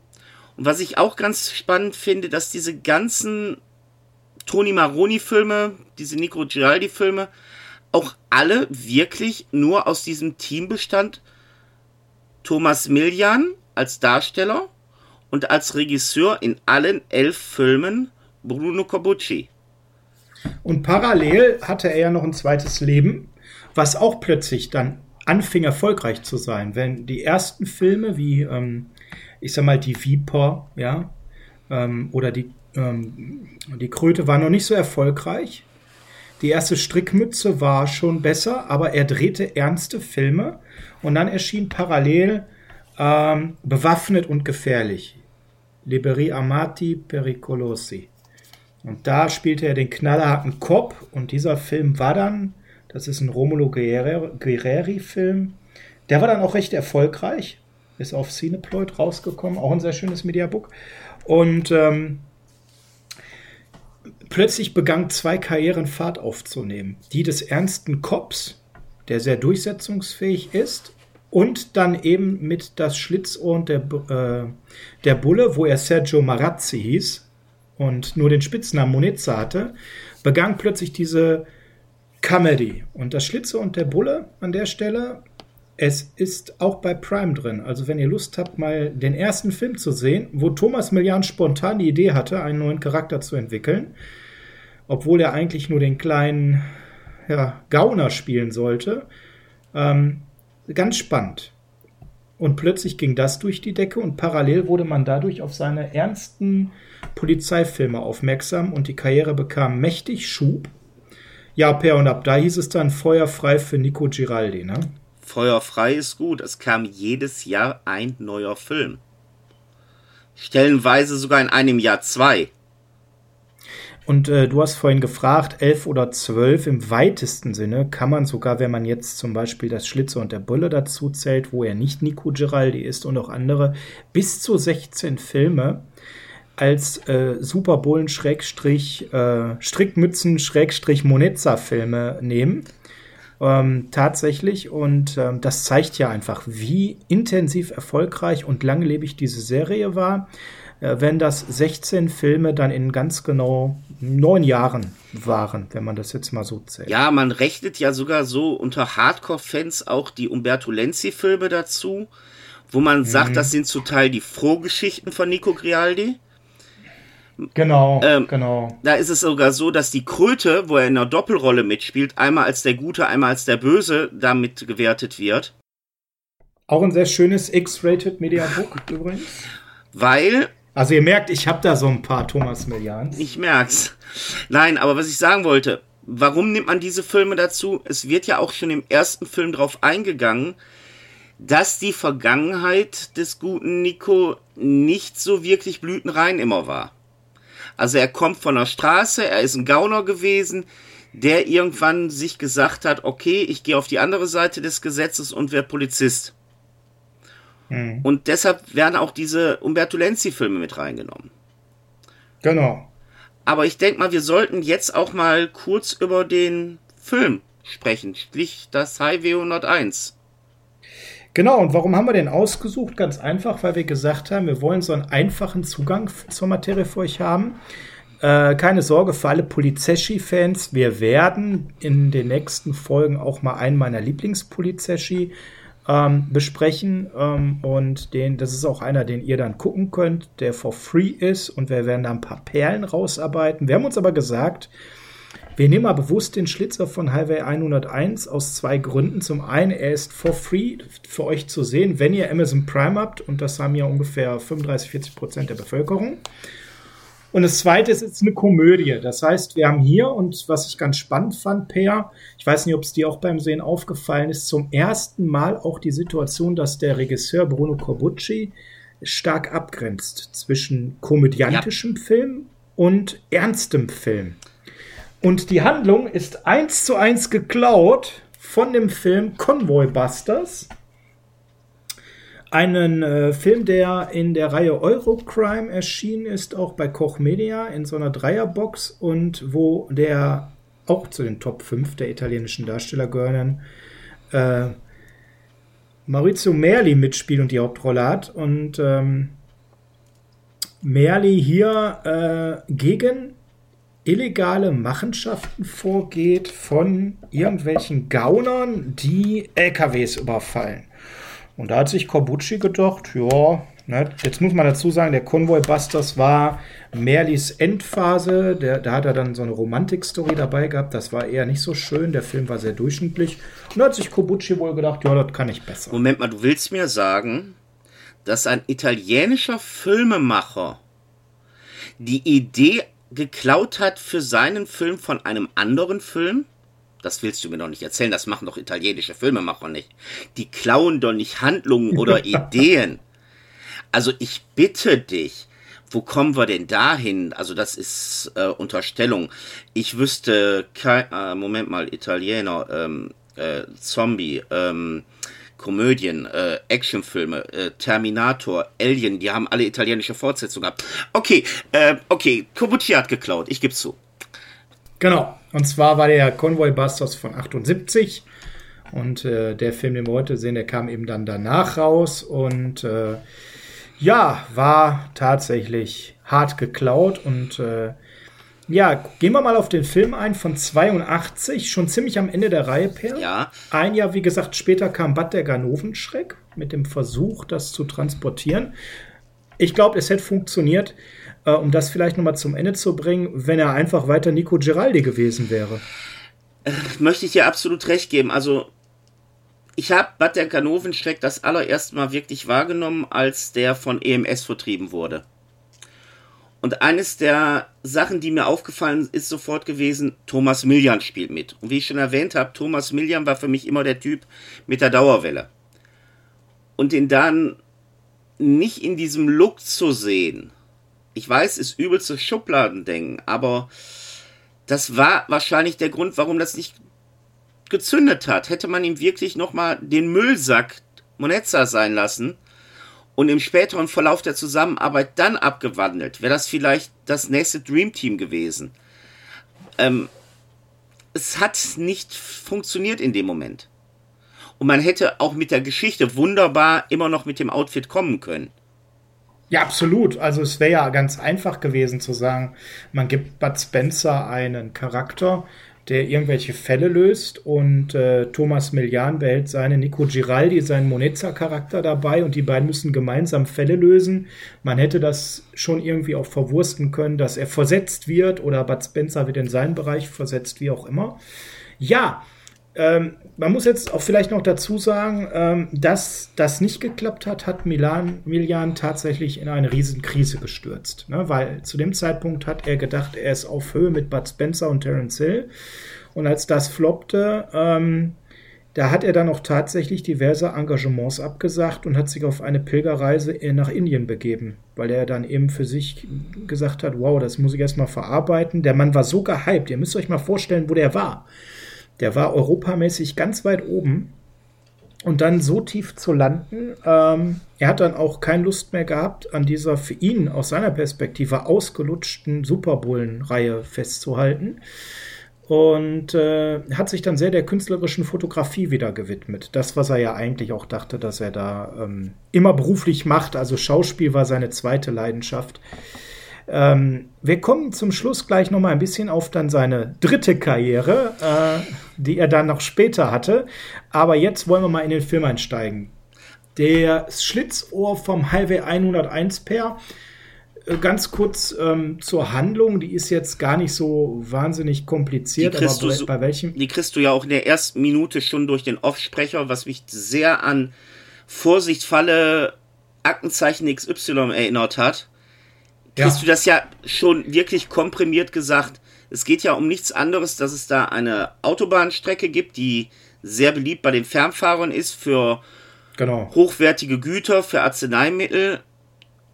Und was ich auch ganz spannend finde, dass diese ganzen Toni Maroni-Filme, diese Nico Giraldi-Filme, auch alle wirklich nur aus diesem Team bestand. Thomas Millian als Darsteller und als Regisseur in allen elf Filmen Bruno Corbucci. Und parallel hatte er ja noch ein zweites Leben, was auch plötzlich dann anfing erfolgreich zu sein. Wenn die ersten Filme wie ähm, ich sag mal, die Viper, ja, ähm, oder die, ähm, die Kröte war noch nicht so erfolgreich. Die erste Strickmütze war schon besser, aber er drehte ernste Filme und dann erschien parallel ähm, Bewaffnet und gefährlich. Liberi Amati Pericolosi. Und da spielte er den knallharten Cop und dieser Film war dann, das ist ein Romulo Guerreri-Film, der war dann auch recht erfolgreich ist auf Cineploid rausgekommen, auch ein sehr schönes Mediabook. Und ähm, plötzlich begann zwei Karrieren Fahrt aufzunehmen. Die des ernsten Cops, der sehr durchsetzungsfähig ist, und dann eben mit das Schlitzohr der, äh, der Bulle, wo er Sergio Marazzi hieß und nur den Spitznamen Monezza hatte, begann plötzlich diese Comedy. Und das Schlitzohr und der Bulle an der Stelle es ist auch bei Prime drin. Also wenn ihr Lust habt, mal den ersten Film zu sehen, wo Thomas Millian spontan die Idee hatte, einen neuen Charakter zu entwickeln, obwohl er eigentlich nur den kleinen ja, Gauner spielen sollte. Ähm, ganz spannend. Und plötzlich ging das durch die Decke und parallel wurde man dadurch auf seine ernsten Polizeifilme aufmerksam und die Karriere bekam mächtig Schub. Ja, Per, und ab da hieß es dann Feuer frei für Nico Giraldi, ne? Feuerfrei ist gut. Es kam jedes Jahr ein neuer Film. Stellenweise sogar in einem Jahr zwei. Und äh, du hast vorhin gefragt, elf oder zwölf im weitesten Sinne kann man sogar, wenn man jetzt zum Beispiel das Schlitzer und der Bulle dazu zählt, wo er nicht Nico Giraldi ist und auch andere, bis zu 16 Filme als äh, Superbullen Schrägstrich äh, nehmen. Ähm, tatsächlich. Und ähm, das zeigt ja einfach, wie intensiv erfolgreich und langlebig diese Serie war. Äh, wenn das 16 Filme dann in ganz genau neun Jahren waren, wenn man das jetzt mal so zählt. Ja, man rechnet ja sogar so unter Hardcore-Fans auch die Umberto Lenzi-Filme dazu, wo man sagt, mhm. das sind zum Teil die Frohgeschichten von Nico Grialdi. Genau, ähm, genau. Da ist es sogar so, dass die Kröte, wo er in einer Doppelrolle mitspielt, einmal als der Gute, einmal als der Böse damit gewertet wird. Auch ein sehr schönes X-Rated Mediabook übrigens. Weil. Also ihr merkt, ich habe da so ein paar Thomas Millians. Ich merk's. Nein, aber was ich sagen wollte, warum nimmt man diese Filme dazu? Es wird ja auch schon im ersten Film drauf eingegangen, dass die Vergangenheit des guten Nico nicht so wirklich blütenrein immer war. Also er kommt von der Straße, er ist ein Gauner gewesen, der irgendwann sich gesagt hat, okay, ich gehe auf die andere Seite des Gesetzes und werde Polizist. Mhm. Und deshalb werden auch diese Umberto Lenzi-Filme mit reingenommen. Genau. Aber ich denke mal, wir sollten jetzt auch mal kurz über den Film sprechen, sprich das Highway 101. Genau, und warum haben wir den ausgesucht? Ganz einfach, weil wir gesagt haben, wir wollen so einen einfachen Zugang zur Materie für euch haben. Äh, keine Sorge für alle Polizeschi-Fans. Wir werden in den nächsten Folgen auch mal einen meiner Lieblingspolizeschi ähm, besprechen. Ähm, und den, das ist auch einer, den ihr dann gucken könnt, der for free ist. Und wir werden da ein paar Perlen rausarbeiten. Wir haben uns aber gesagt, wir nehmen mal bewusst den Schlitzer von Highway 101 aus zwei Gründen. Zum einen, er ist for free für euch zu sehen, wenn ihr Amazon Prime habt. Und das haben ja ungefähr 35, 40 Prozent der Bevölkerung. Und das zweite ist jetzt eine Komödie. Das heißt, wir haben hier, und was ich ganz spannend fand, Per, ich weiß nicht, ob es dir auch beim Sehen aufgefallen ist, zum ersten Mal auch die Situation, dass der Regisseur Bruno Corbucci stark abgrenzt zwischen komödiantischem ja. Film und ernstem Film. Und die Handlung ist eins zu eins geklaut von dem Film Convoy Busters. Einen äh, Film, der in der Reihe Eurocrime erschienen ist, auch bei Koch Media in so einer Dreierbox und wo der auch zu den Top 5 der italienischen Darsteller gehören, äh, Maurizio Merli mitspielt und die Hauptrolle hat. Und ähm, Merli hier äh, gegen illegale Machenschaften vorgeht von irgendwelchen Gaunern, die LKWs überfallen. Und da hat sich Corbucci gedacht, ja, ne, jetzt muss man dazu sagen, der Convoy Busters war Merlis Endphase. Der, da hat er dann so eine Romantik-Story dabei gehabt. Das war eher nicht so schön. Der Film war sehr durchschnittlich. Und da hat sich Corbucci wohl gedacht, ja, das kann ich besser. Moment mal, du willst mir sagen, dass ein italienischer Filmemacher die Idee geklaut hat für seinen Film von einem anderen Film? Das willst du mir doch nicht erzählen, das machen doch italienische Filmemacher nicht. Die klauen doch nicht Handlungen oder Ideen. Also ich bitte dich, wo kommen wir denn dahin? Also das ist äh, Unterstellung. Ich wüsste kein, äh, Moment mal, Italiener, ähm, äh, Zombie, ähm, Komödien, äh, Actionfilme, äh, Terminator, Alien, die haben alle italienische Fortsetzungen gehabt. Okay, äh, okay, Corbucci hat geklaut, ich gebe zu. Genau, und zwar war der Convoy Busters von 78 und äh, der Film, den wir heute sehen, der kam eben dann danach raus und äh, ja, war tatsächlich hart geklaut und äh, ja, gehen wir mal auf den Film ein von 82, schon ziemlich am Ende der Reihe, Per. Ja. Ein Jahr, wie gesagt, später kam Bad der Ganovenschreck mit dem Versuch, das zu transportieren. Ich glaube, es hätte funktioniert, äh, um das vielleicht nochmal zum Ende zu bringen, wenn er einfach weiter Nico Giraldi gewesen wäre. Äh, möchte ich dir absolut recht geben. Also, ich habe Bad der Ganovenschreck das allererste Mal wirklich wahrgenommen, als der von EMS vertrieben wurde. Und eines der Sachen, die mir aufgefallen ist sofort gewesen, Thomas Millian spielt mit. Und wie ich schon erwähnt habe, Thomas Millian war für mich immer der Typ mit der Dauerwelle. Und den dann nicht in diesem Look zu sehen, ich weiß, ist übelste Schubladendenken, aber das war wahrscheinlich der Grund, warum das nicht gezündet hat. Hätte man ihm wirklich nochmal den Müllsack Monezza sein lassen, und im späteren Verlauf der Zusammenarbeit dann abgewandelt, wäre das vielleicht das nächste Dream Team gewesen. Ähm, es hat nicht funktioniert in dem Moment. Und man hätte auch mit der Geschichte wunderbar immer noch mit dem Outfit kommen können. Ja, absolut. Also es wäre ja ganz einfach gewesen zu sagen, man gibt Bud Spencer einen Charakter, der irgendwelche Fälle löst und äh, Thomas Millian behält seinen Nico Giraldi, seinen Monezza-Charakter dabei und die beiden müssen gemeinsam Fälle lösen. Man hätte das schon irgendwie auch verwursten können, dass er versetzt wird oder Bud Spencer wird in seinen Bereich versetzt, wie auch immer. Ja, ähm, man muss jetzt auch vielleicht noch dazu sagen, ähm, dass das nicht geklappt hat, hat Milan, Milian tatsächlich in eine Riesenkrise gestürzt. Ne? Weil zu dem Zeitpunkt hat er gedacht, er ist auf Höhe mit Bud Spencer und Terence Hill. Und als das floppte, ähm, da hat er dann auch tatsächlich diverse Engagements abgesagt und hat sich auf eine Pilgerreise nach Indien begeben, weil er dann eben für sich gesagt hat, wow, das muss ich erstmal verarbeiten. Der Mann war so gehypt, ihr müsst euch mal vorstellen, wo der war. Der war europamäßig ganz weit oben. Und dann so tief zu landen, ähm, er hat dann auch keine Lust mehr gehabt, an dieser für ihn aus seiner Perspektive ausgelutschten Superbullen-Reihe festzuhalten. und äh, hat sich dann sehr der künstlerischen Fotografie wieder gewidmet. Das, was er ja eigentlich auch dachte, dass er da ähm, immer beruflich macht. Also Schauspiel war seine zweite Leidenschaft. Ähm, wir kommen zum Schluss gleich noch mal ein bisschen auf dann seine dritte Karriere, äh, die er dann noch später hatte. Aber jetzt wollen wir mal in den Film einsteigen. Der Schlitzohr vom Highway 101 per äh, ganz kurz ähm, zur Handlung, die ist jetzt gar nicht so wahnsinnig kompliziert, aber bei, so, bei, welchem? Die kriegst du ja auch in der ersten Minute schon durch den Offsprecher, was mich sehr an Vorsicht falle Aktenzeichen XY erinnert hat. Kriegst ja. du das ja schon wirklich komprimiert gesagt. Es geht ja um nichts anderes, dass es da eine Autobahnstrecke gibt, die sehr beliebt bei den Fernfahrern ist für genau. hochwertige Güter, für Arzneimittel.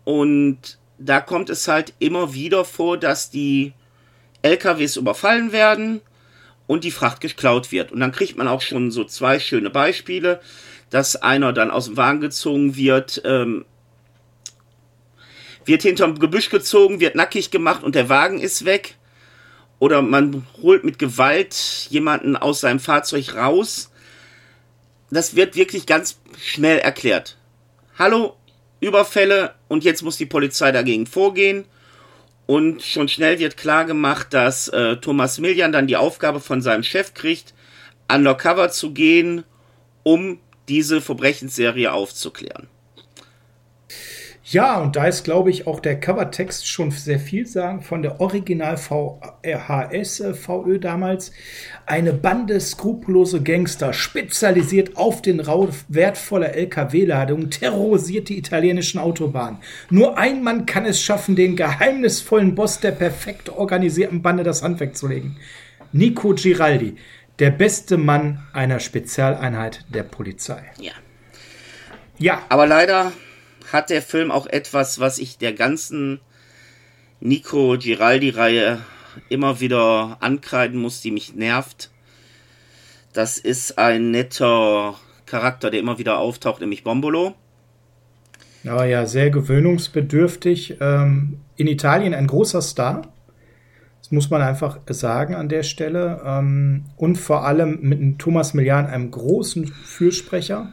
Und da kommt es halt immer wieder vor, dass die LKWs überfallen werden und die Fracht geklaut wird. Und dann kriegt man auch schon so zwei schöne Beispiele, dass einer dann aus dem Wagen gezogen wird, ähm, wird hinterm Gebüsch gezogen, wird nackig gemacht und der Wagen ist weg. Oder man holt mit Gewalt jemanden aus seinem Fahrzeug raus. Das wird wirklich ganz schnell erklärt. Hallo, Überfälle und jetzt muss die Polizei dagegen vorgehen. Und schon schnell wird klar gemacht, dass äh, Thomas Millian dann die Aufgabe von seinem Chef kriegt, undercover zu gehen, um diese Verbrechensserie aufzuklären. Ja, und da ist, glaube ich, auch der Covertext schon sehr viel sagen von der Original VHS äh, VÖ damals. Eine Bande skrupellose Gangster, spezialisiert auf den Rauf wertvoller LKW-Ladungen, terrorisiert die italienischen Autobahnen. Nur ein Mann kann es schaffen, den geheimnisvollen Boss der perfekt organisierten Bande das Handwerk zu legen. Nico Giraldi, der beste Mann einer Spezialeinheit der Polizei. Ja. Ja. Aber leider hat der Film auch etwas, was ich der ganzen Nico Giraldi-Reihe immer wieder ankreiden muss, die mich nervt. Das ist ein netter Charakter, der immer wieder auftaucht, nämlich Bombolo. Ja, ja, sehr gewöhnungsbedürftig. Ähm, in Italien ein großer Star. Das muss man einfach sagen an der Stelle. Ähm, und vor allem mit Thomas Millian, einem großen Fürsprecher.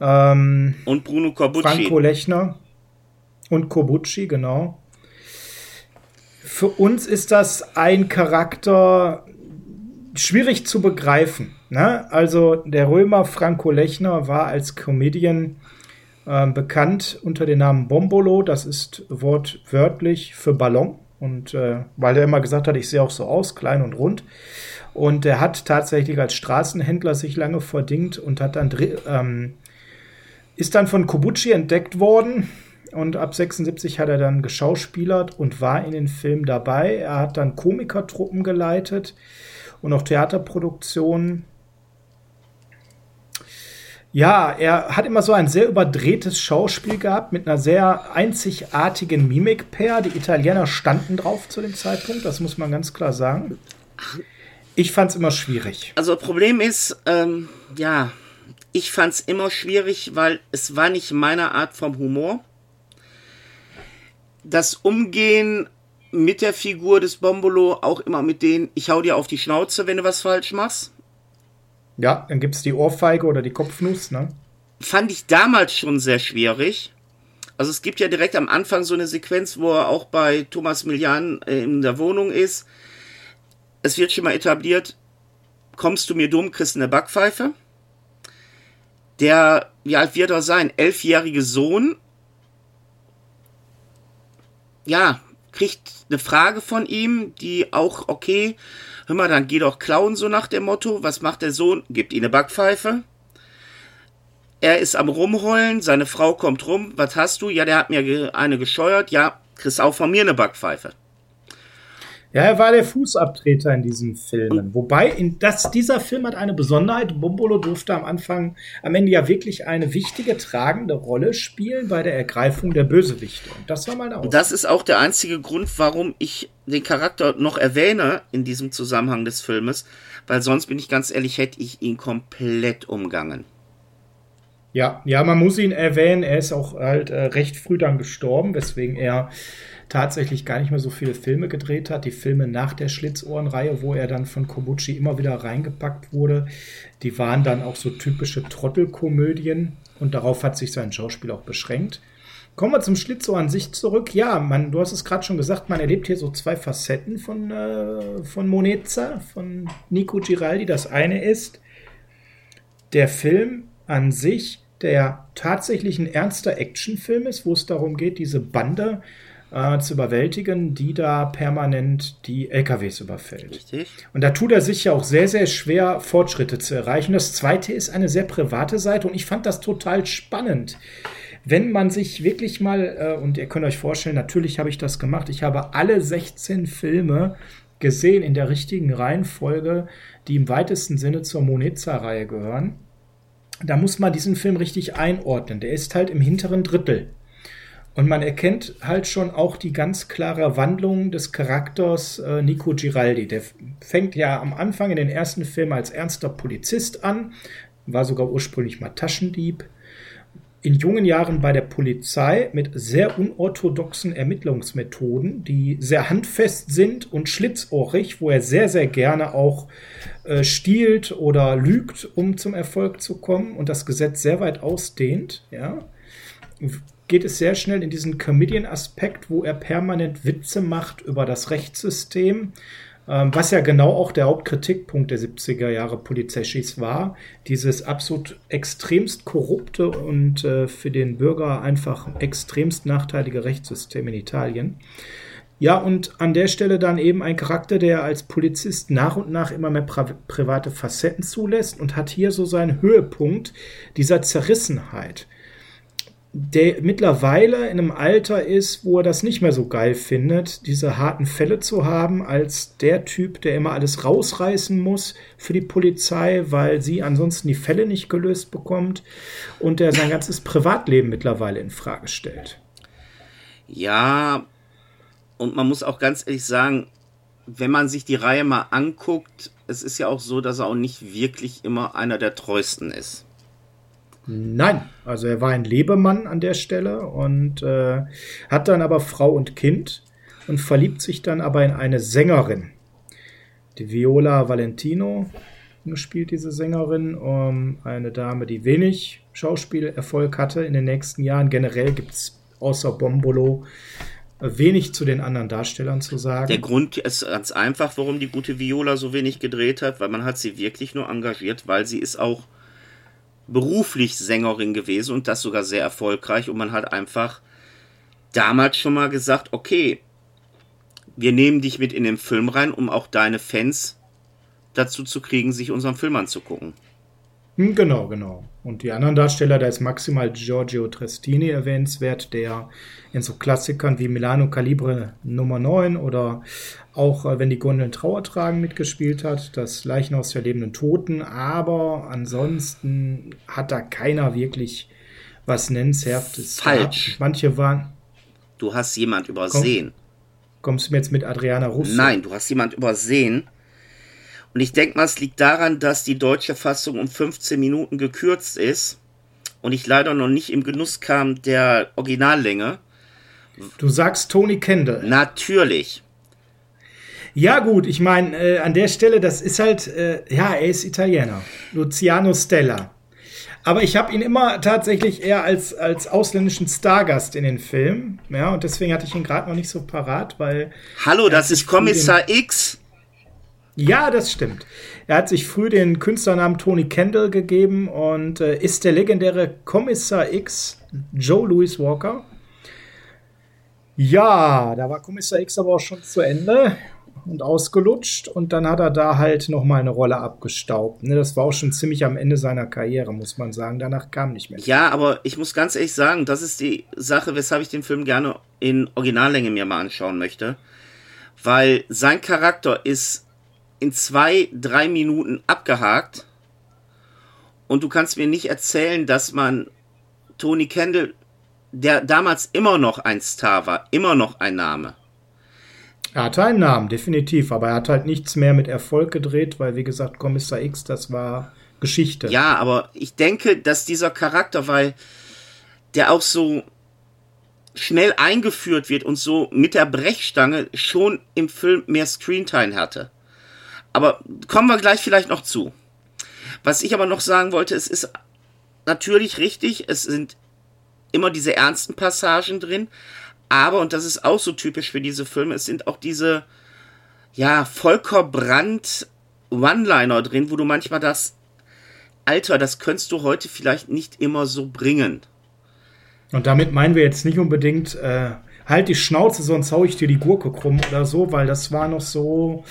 Ähm, und Bruno Corbucci. Franco Lechner und Corbucci, genau. Für uns ist das ein Charakter schwierig zu begreifen. Ne? Also der Römer Franco Lechner war als Comedian äh, bekannt unter dem Namen Bombolo. Das ist wortwörtlich für Ballon. Und äh, weil er immer gesagt hat, ich sehe auch so aus, klein und rund. Und er hat tatsächlich als Straßenhändler sich lange verdingt und hat dann ähm, ist dann von Kobuchi entdeckt worden und ab 76 hat er dann geschauspielert und war in den Filmen dabei. Er hat dann Komikertruppen geleitet und auch Theaterproduktionen. Ja, er hat immer so ein sehr überdrehtes Schauspiel gehabt mit einer sehr einzigartigen Mimik per. Die Italiener standen drauf zu dem Zeitpunkt, das muss man ganz klar sagen. Ich fand es immer schwierig. Also Problem ist, ähm, ja, ich fand es immer schwierig, weil es war nicht meine Art vom Humor. Das Umgehen mit der Figur des Bombolo, auch immer mit denen, ich hau dir auf die Schnauze, wenn du was falsch machst. Ja, dann gibt es die Ohrfeige oder die Kopfnuss, ne? Fand ich damals schon sehr schwierig. Also es gibt ja direkt am Anfang so eine Sequenz, wo er auch bei Thomas Millian äh, in der Wohnung ist. Es wird schon mal etabliert, kommst du mir dumm, kriegst eine Backpfeife der, wie alt wird er sein? Elfjährige Sohn, ja, kriegt eine Frage von ihm, die auch, okay, hör mal, dann geh doch klauen, so nach dem Motto. Was macht der Sohn? Gibt ihm eine Backpfeife. Er ist am Rumheulen, seine Frau kommt rum. Was hast du? Ja, der hat mir eine gescheuert. Ja, kriegst auch von mir eine Backpfeife. Ja, er war der Fußabtreter in diesen Filmen. Wobei, in das, dieser Film hat eine Besonderheit. Bombolo durfte am Anfang, am Ende ja wirklich eine wichtige, tragende Rolle spielen bei der Ergreifung der Bösewichte. Und das war mal eine Das ist auch der einzige Grund, warum ich den Charakter noch erwähne in diesem Zusammenhang des Filmes. Weil sonst bin ich ganz ehrlich, hätte ich ihn komplett umgangen. Ja, ja, man muss ihn erwähnen. Er ist auch halt äh, recht früh dann gestorben, weswegen er tatsächlich gar nicht mehr so viele Filme gedreht hat. Die Filme nach der Schlitzohrenreihe, wo er dann von Kobuchi immer wieder reingepackt wurde, die waren dann auch so typische Trottelkomödien und darauf hat sich sein Schauspiel auch beschränkt. Kommen wir zum Schlitzohr an sich zurück. Ja, man, du hast es gerade schon gesagt, man erlebt hier so zwei Facetten von, äh, von Moneza, von Nico Giraldi. Das eine ist der Film an sich, der tatsächlich ein ernster Actionfilm ist, wo es darum geht, diese Bande äh, zu überwältigen, die da permanent die LKWs überfällt. Richtig. Und da tut er sich ja auch sehr, sehr schwer, Fortschritte zu erreichen. Das zweite ist eine sehr private Seite und ich fand das total spannend wenn man sich wirklich mal, äh, und ihr könnt euch vorstellen, natürlich habe ich das gemacht, ich habe alle 16 Filme gesehen in der richtigen Reihenfolge, die im weitesten Sinne zur Moneza-Reihe gehören. Da muss man diesen Film richtig einordnen. Der ist halt im hinteren Drittel. Und man erkennt halt schon auch die ganz klare Wandlung des Charakters äh, Nico Giraldi. Der fängt ja am Anfang in den ersten Filmen als ernster Polizist an, war sogar ursprünglich mal Taschendieb, in jungen Jahren bei der Polizei mit sehr unorthodoxen Ermittlungsmethoden, die sehr handfest sind und schlitzohrig, wo er sehr, sehr gerne auch äh, stiehlt oder lügt, um zum Erfolg zu kommen und das Gesetz sehr weit ausdehnt, ja, geht es sehr schnell in diesen Comedian-Aspekt, wo er permanent Witze macht über das Rechtssystem, was ja genau auch der Hauptkritikpunkt der 70er Jahre Polizeischis war, dieses absolut extremst korrupte und äh, für den Bürger einfach extremst nachteilige Rechtssystem in Italien. Ja, und an der Stelle dann eben ein Charakter, der als Polizist nach und nach immer mehr private Facetten zulässt und hat hier so seinen Höhepunkt dieser Zerrissenheit der mittlerweile in einem Alter ist, wo er das nicht mehr so geil findet, diese harten Fälle zu haben, als der Typ, der immer alles rausreißen muss für die Polizei, weil sie ansonsten die Fälle nicht gelöst bekommt und der sein ganzes Privatleben mittlerweile in Frage stellt. Ja, und man muss auch ganz ehrlich sagen, wenn man sich die Reihe mal anguckt, es ist ja auch so, dass er auch nicht wirklich immer einer der treuesten ist. Nein, also er war ein Lebemann an der Stelle und äh, hat dann aber Frau und Kind und verliebt sich dann aber in eine Sängerin. Die Viola Valentino spielt diese Sängerin, um eine Dame, die wenig Schauspielerfolg hatte in den nächsten Jahren. Generell gibt es außer Bombolo wenig zu den anderen Darstellern zu sagen. Der Grund ist ganz einfach, warum die gute Viola so wenig gedreht hat, weil man hat sie wirklich nur engagiert, weil sie ist auch beruflich Sängerin gewesen und das sogar sehr erfolgreich. Und man hat einfach damals schon mal gesagt, okay, wir nehmen dich mit in den Film rein, um auch deine Fans dazu zu kriegen, sich unseren Film anzugucken. Hm, genau, genau. Und die anderen Darsteller, da ist maximal Giorgio Trestini erwähnenswert, der in so Klassikern wie Milano Calibre Nummer 9 oder auch äh, wenn die Gondeln Trauer tragen mitgespielt hat, das Leichenhaus der lebenden Toten, aber ansonsten hat da keiner wirklich was Nennenswertes. Falsch. Gehabt. Manche waren. Du hast jemand übersehen. Komm, kommst du mir jetzt mit Adriana Russo? Nein, du hast jemand übersehen. Und ich denke mal, es liegt daran, dass die deutsche Fassung um 15 Minuten gekürzt ist und ich leider noch nicht im Genuss kam der Originallänge. Du sagst Tony Kendall. Natürlich. Ja, gut, ich meine, äh, an der Stelle, das ist halt, äh, ja, er ist Italiener. Luciano Stella. Aber ich habe ihn immer tatsächlich eher als, als ausländischen Stargast in den Filmen. Ja, und deswegen hatte ich ihn gerade noch nicht so parat, weil. Hallo, das ist Kommissar X. Ja, das stimmt. Er hat sich früh den Künstlernamen Tony Kendall gegeben und äh, ist der legendäre Kommissar X, Joe Louis Walker. Ja, da war Kommissar X aber auch schon zu Ende und ausgelutscht und dann hat er da halt nochmal eine Rolle abgestaubt. Ne, das war auch schon ziemlich am Ende seiner Karriere, muss man sagen. Danach kam nicht mehr. Ja, aber ich muss ganz ehrlich sagen, das ist die Sache, weshalb ich den Film gerne in Originallänge mir mal anschauen möchte. Weil sein Charakter ist in zwei, drei Minuten abgehakt und du kannst mir nicht erzählen, dass man Tony Kendall, der damals immer noch ein Star war, immer noch ein Name, er hatte einen Namen, definitiv, aber er hat halt nichts mehr mit Erfolg gedreht, weil, wie gesagt, Kommissar X, das war Geschichte. Ja, aber ich denke, dass dieser Charakter, weil der auch so schnell eingeführt wird und so mit der Brechstange schon im Film mehr Screentime hatte. Aber kommen wir gleich vielleicht noch zu. Was ich aber noch sagen wollte, es ist natürlich richtig, es sind immer diese ernsten Passagen drin, aber, und das ist auch so typisch für diese Filme, es sind auch diese, ja, Volker Brandt One-Liner drin, wo du manchmal das, Alter, das könntest du heute vielleicht nicht immer so bringen. Und damit meinen wir jetzt nicht unbedingt, äh, halt die Schnauze, sonst hau ich dir die Gurke krumm oder so, weil das war noch so,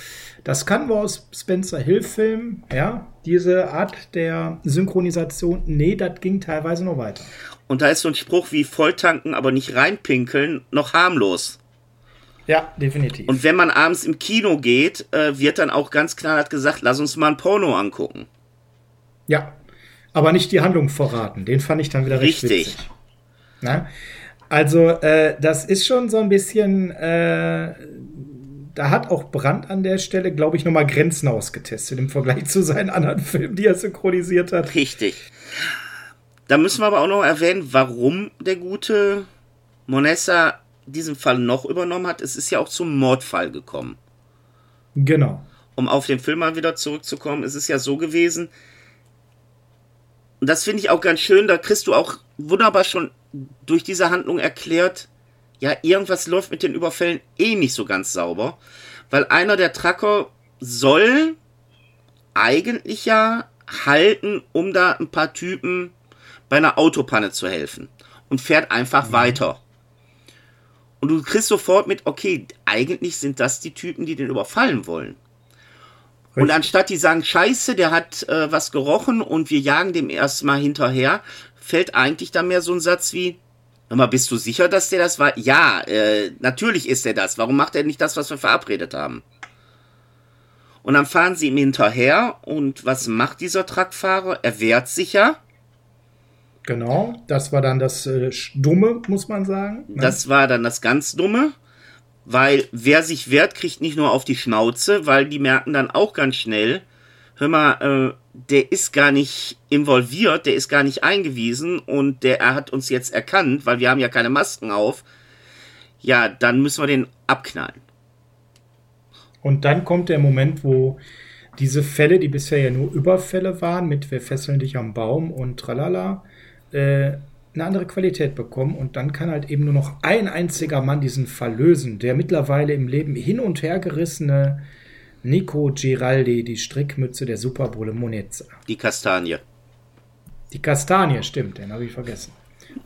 das kannten wir aus Spencer Hill-Filmen, ja, diese Art der Synchronisation. Nee, das ging teilweise noch weiter. Und da ist so ein Spruch wie Volltanken, aber nicht reinpinkeln, noch harmlos. Ja, definitiv. Und wenn man abends im Kino geht, äh, wird dann auch ganz klar gesagt, lass uns mal ein Porno angucken. Ja, aber nicht die Handlung verraten. Den fand ich dann wieder Richtig. witzig. Na? Also, äh, das ist schon so ein bisschen, äh, da hat auch Brandt an der Stelle, glaube ich, nochmal Grenzen ausgetestet im Vergleich zu seinen anderen Filmen, die er synchronisiert hat. Richtig. Da müssen wir aber auch noch erwähnen, warum der gute Monessa diesen Fall noch übernommen hat. Es ist ja auch zum Mordfall gekommen. Genau. Um auf den Film mal wieder zurückzukommen, es ist ja so gewesen, und das finde ich auch ganz schön, da kriegst du auch wunderbar schon durch diese Handlung erklärt, ja, irgendwas läuft mit den Überfällen eh nicht so ganz sauber, weil einer der Tracker soll eigentlich ja halten, um da ein paar Typen bei einer Autopanne zu helfen und fährt einfach mhm. weiter. Und du kriegst sofort mit, okay, eigentlich sind das die Typen, die den überfallen wollen. Und anstatt die sagen, scheiße, der hat äh, was gerochen und wir jagen dem erstmal hinterher, fällt eigentlich da mehr so ein Satz wie, mal, bist du sicher, dass der das war? Ja, äh, natürlich ist er das. Warum macht er nicht das, was wir verabredet haben? Und dann fahren sie ihm hinterher und was macht dieser Truckfahrer? Er wehrt sich ja. Genau, das war dann das äh, Dumme, muss man sagen. Ne? Das war dann das ganz Dumme weil wer sich wehrt, kriegt nicht nur auf die Schnauze, weil die merken dann auch ganz schnell, hör mal, äh, der ist gar nicht involviert, der ist gar nicht eingewiesen und der er hat uns jetzt erkannt, weil wir haben ja keine Masken auf. Ja, dann müssen wir den abknallen. Und dann kommt der Moment, wo diese Fälle, die bisher ja nur Überfälle waren, mit wir fesseln dich am Baum und tralala, äh, eine andere Qualität bekommen und dann kann halt eben nur noch ein einziger Mann diesen Fall lösen. Der mittlerweile im Leben hin und her gerissene Nico Giraldi, die Strickmütze der Superbowle Moneza. Die Kastanie. Die Kastanie, stimmt, den habe ich vergessen.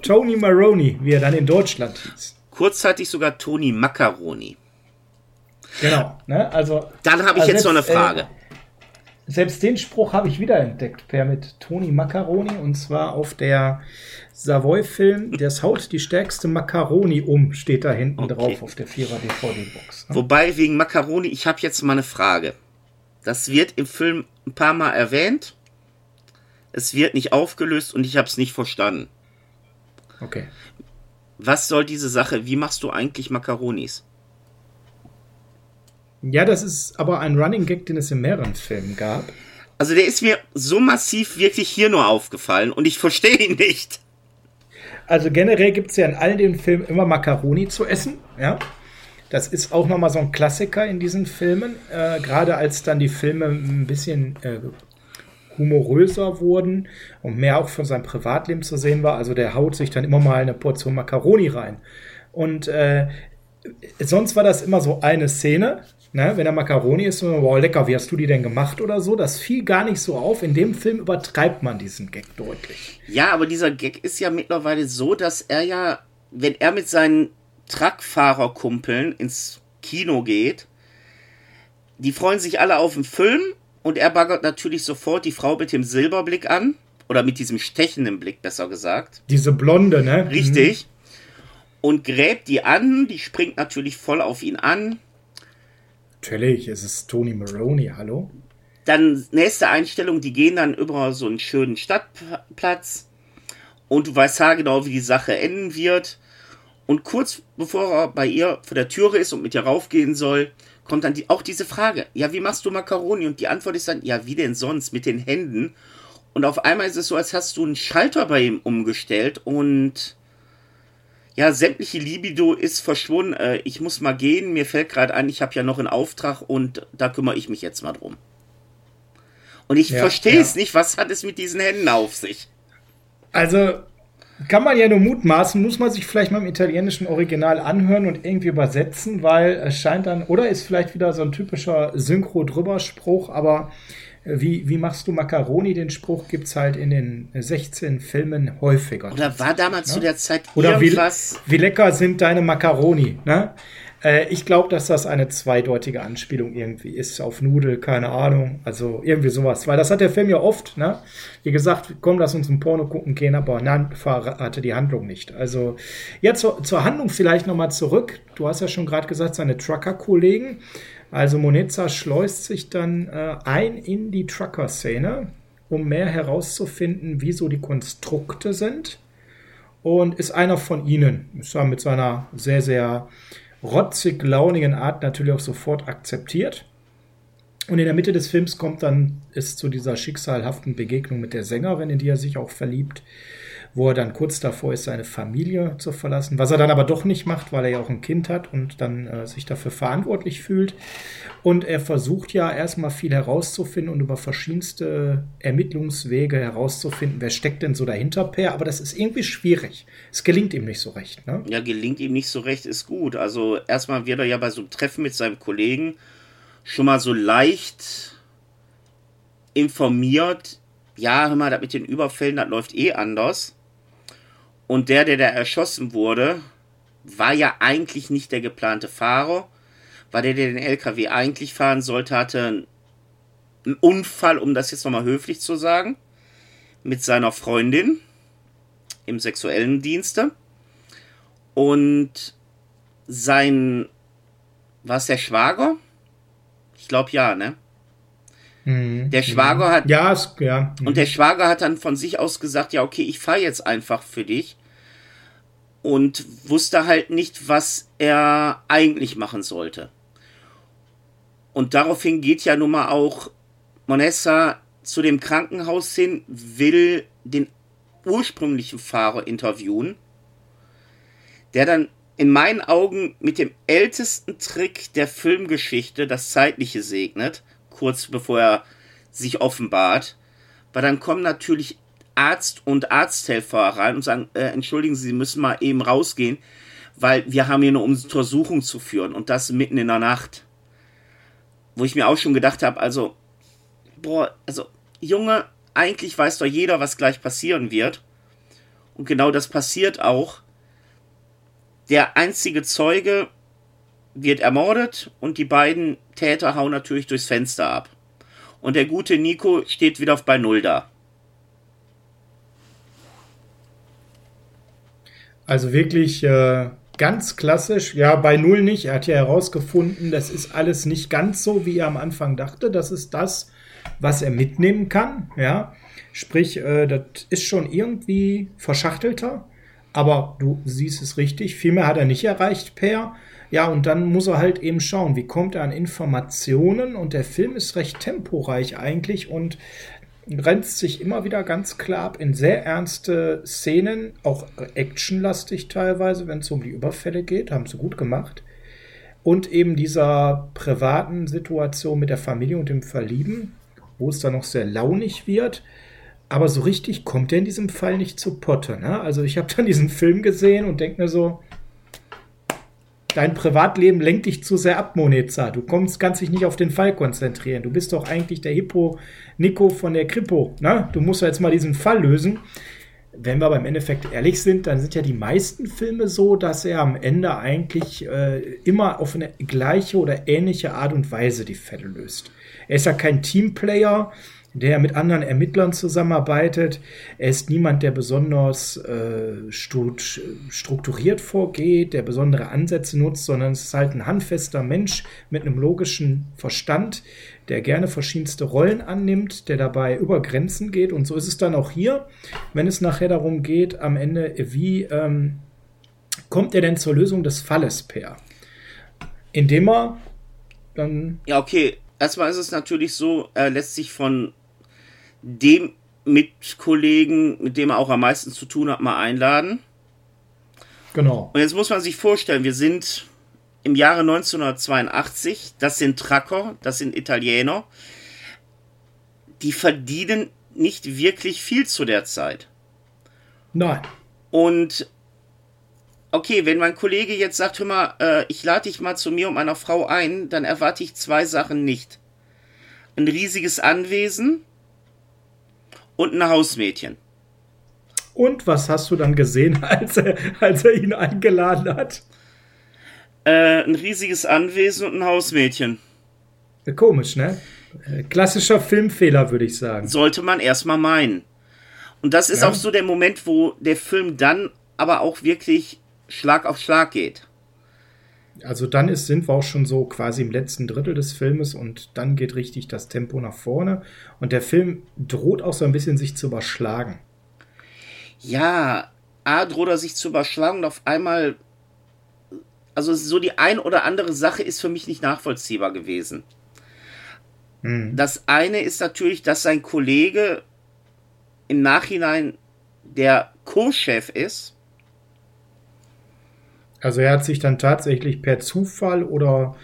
Tony Maroney, wie er dann in Deutschland hieß. Kurzzeitig sogar Tony Macaroni. Genau, ne? Also. Dann habe ich also jetzt noch eine Frage. Äh, selbst den Spruch habe ich wiederentdeckt, per mit Toni Macaroni, und zwar auf der Savoy-Film. Das haut die stärkste Macaroni um, steht da hinten okay. drauf auf der Vierer DVD-Box. Ne? Wobei, wegen Macaroni, ich habe jetzt mal eine Frage. Das wird im Film ein paar Mal erwähnt. Es wird nicht aufgelöst und ich habe es nicht verstanden. Okay. Was soll diese Sache? Wie machst du eigentlich Macaronis? Ja, das ist aber ein Running Gag, den es in mehreren Filmen gab. Also der ist mir so massiv wirklich hier nur aufgefallen und ich verstehe ihn nicht. Also generell gibt es ja in all den Filmen immer Macaroni zu essen, ja. Das ist auch nochmal so ein Klassiker in diesen Filmen, äh, gerade als dann die Filme ein bisschen äh, humoröser wurden und mehr auch von seinem Privatleben zu sehen war. Also der haut sich dann immer mal eine Portion Macaroni rein. Und äh, sonst war das immer so eine Szene, Ne, wenn der Macaroni ist, wow, lecker, wie hast du die denn gemacht oder so? Das fiel gar nicht so auf. In dem Film übertreibt man diesen Gag deutlich. Ja, aber dieser Gag ist ja mittlerweile so, dass er ja, wenn er mit seinen Truckfahrerkumpeln ins Kino geht, die freuen sich alle auf den Film und er baggert natürlich sofort die Frau mit dem Silberblick an. Oder mit diesem stechenden Blick, besser gesagt. Diese Blonde, ne? Richtig. Mhm. Und gräbt die an, die springt natürlich voll auf ihn an Natürlich, es ist Tony Maroney, hallo. Dann nächste Einstellung, die gehen dann über so einen schönen Stadtplatz und du weißt ja genau, wie die Sache enden wird. Und kurz bevor er bei ihr vor der Türe ist und mit ihr raufgehen soll, kommt dann die, auch diese Frage: Ja, wie machst du Macaroni? Und die Antwort ist dann: Ja, wie denn sonst? Mit den Händen. Und auf einmal ist es so, als hast du einen Schalter bei ihm umgestellt und ja, sämtliche Libido ist verschwunden. Äh, ich muss mal gehen. Mir fällt gerade ein, ich habe ja noch einen Auftrag und da kümmere ich mich jetzt mal drum. Und ich ja, verstehe es ja. nicht. Was hat es mit diesen Händen auf sich? Also, kann man ja nur mutmaßen, muss man sich vielleicht mal im italienischen Original anhören und irgendwie übersetzen, weil es scheint dann, oder ist vielleicht wieder so ein typischer Synchro-Drüber-Spruch, aber wie, wie machst du Macaroni? Den Spruch gibt es halt in den 16 Filmen häufiger. Oder war damals ne? zu der Zeit Oder irgendwas? Wie, wie lecker sind deine Macaroni? Ne? Äh, ich glaube, dass das eine zweideutige Anspielung irgendwie ist auf Nudel, keine Ahnung. Also irgendwie sowas. Weil das hat der Film ja oft, ne? Wie gesagt, komm, lass uns ein Porno gucken gehen, aber nein, hatte die Handlung nicht. Also jetzt zur, zur Handlung vielleicht nochmal zurück. Du hast ja schon gerade gesagt, seine Trucker-Kollegen. Also Moneza schleust sich dann äh, ein in die Trucker-Szene, um mehr herauszufinden, wie so die Konstrukte sind. Und ist einer von ihnen. Ist er mit seiner sehr, sehr rotzig launigen Art natürlich auch sofort akzeptiert. Und in der Mitte des Films kommt dann es zu dieser schicksalhaften Begegnung mit der Sängerin, in die er sich auch verliebt wo er dann kurz davor ist, seine Familie zu verlassen, was er dann aber doch nicht macht, weil er ja auch ein Kind hat und dann äh, sich dafür verantwortlich fühlt. Und er versucht ja erstmal viel herauszufinden und über verschiedenste Ermittlungswege herauszufinden, wer steckt denn so dahinter, Per. Aber das ist irgendwie schwierig. Es gelingt ihm nicht so recht. Ne? Ja, gelingt ihm nicht so recht, ist gut. Also erstmal wird er ja bei so einem Treffen mit seinem Kollegen schon mal so leicht informiert. Ja, hör mal, das mit den Überfällen, das läuft eh anders. Und der, der da erschossen wurde, war ja eigentlich nicht der geplante Fahrer. War der, der den LKW eigentlich fahren sollte, hatte einen Unfall, um das jetzt nochmal höflich zu sagen, mit seiner Freundin im sexuellen Dienste. Und sein, war es der Schwager? Ich glaube ja, ne? Mhm. Der Schwager hat. Ja, ja. Und der Schwager hat dann von sich aus gesagt: Ja, okay, ich fahre jetzt einfach für dich und wusste halt nicht, was er eigentlich machen sollte. Und daraufhin geht ja nun mal auch Monessa zu dem Krankenhaus hin, will den ursprünglichen Fahrer interviewen, der dann in meinen Augen mit dem ältesten Trick der Filmgeschichte das Zeitliche segnet, kurz bevor er sich offenbart, weil dann kommen natürlich Arzt und Arzthelfer rein und sagen, äh, entschuldigen Sie, Sie müssen mal eben rausgehen, weil wir haben hier eine Untersuchung zu führen und das mitten in der Nacht. Wo ich mir auch schon gedacht habe, also, boah, also, Junge, eigentlich weiß doch jeder, was gleich passieren wird. Und genau das passiert auch. Der einzige Zeuge wird ermordet und die beiden Täter hauen natürlich durchs Fenster ab. Und der gute Nico steht wieder bei Null da. Also wirklich äh, ganz klassisch. Ja, bei Null nicht. Er hat ja herausgefunden, das ist alles nicht ganz so, wie er am Anfang dachte. Das ist das, was er mitnehmen kann. Ja, sprich, äh, das ist schon irgendwie verschachtelter. Aber du siehst es richtig. Viel mehr hat er nicht erreicht, Per. Ja, und dann muss er halt eben schauen, wie kommt er an Informationen. Und der Film ist recht temporeich eigentlich. Und grenzt sich immer wieder ganz klar ab in sehr ernste Szenen, auch actionlastig teilweise, wenn es um die Überfälle geht, haben sie gut gemacht. Und eben dieser privaten Situation mit der Familie und dem Verlieben, wo es dann noch sehr launig wird. Aber so richtig kommt er in diesem Fall nicht zu Potte. Ne? Also ich habe dann diesen Film gesehen und denke mir so, dein Privatleben lenkt dich zu sehr ab, Moneza. Du kommst, kannst dich nicht auf den Fall konzentrieren. Du bist doch eigentlich der Hippo Nico von der Kripo. Ne? Du musst ja jetzt mal diesen Fall lösen. Wenn wir aber im Endeffekt ehrlich sind, dann sind ja die meisten Filme so, dass er am Ende eigentlich äh, immer auf eine gleiche oder ähnliche Art und Weise die Fälle löst. Er ist ja kein Teamplayer, der mit anderen Ermittlern zusammenarbeitet. Er ist niemand, der besonders äh, strukturiert vorgeht, der besondere Ansätze nutzt, sondern es ist halt ein handfester Mensch mit einem logischen Verstand, der gerne verschiedenste Rollen annimmt, der dabei über Grenzen geht. Und so ist es dann auch hier, wenn es nachher darum geht, am Ende, wie ähm, kommt er denn zur Lösung des Falles, Per? Indem er dann. Ja, okay. Erstmal ist es natürlich so, er lässt sich von dem Mitkollegen, mit dem er auch am meisten zu tun hat, mal einladen. Genau. Und jetzt muss man sich vorstellen, wir sind im Jahre 1982, das sind Tracker, das sind Italiener, die verdienen nicht wirklich viel zu der Zeit. Nein. Und okay, wenn mein Kollege jetzt sagt, hör mal, äh, ich lade dich mal zu mir und meiner Frau ein, dann erwarte ich zwei Sachen nicht. Ein riesiges Anwesen und ein Hausmädchen. Und was hast du dann gesehen, als er, als er ihn eingeladen hat? Äh, ein riesiges Anwesen und ein Hausmädchen. Komisch, ne? Äh, klassischer Filmfehler, würde ich sagen. Sollte man erstmal meinen. Und das ist ja. auch so der Moment, wo der Film dann aber auch wirklich Schlag auf Schlag geht. Also dann ist, sind wir auch schon so quasi im letzten Drittel des Filmes und dann geht richtig das Tempo nach vorne und der Film droht auch so ein bisschen sich zu überschlagen. Ja, A droht er sich zu überschlagen und auf einmal, also so die ein oder andere Sache ist für mich nicht nachvollziehbar gewesen. Hm. Das eine ist natürlich, dass sein Kollege im Nachhinein der Co-Chef ist also er hat sich dann tatsächlich per Zufall oder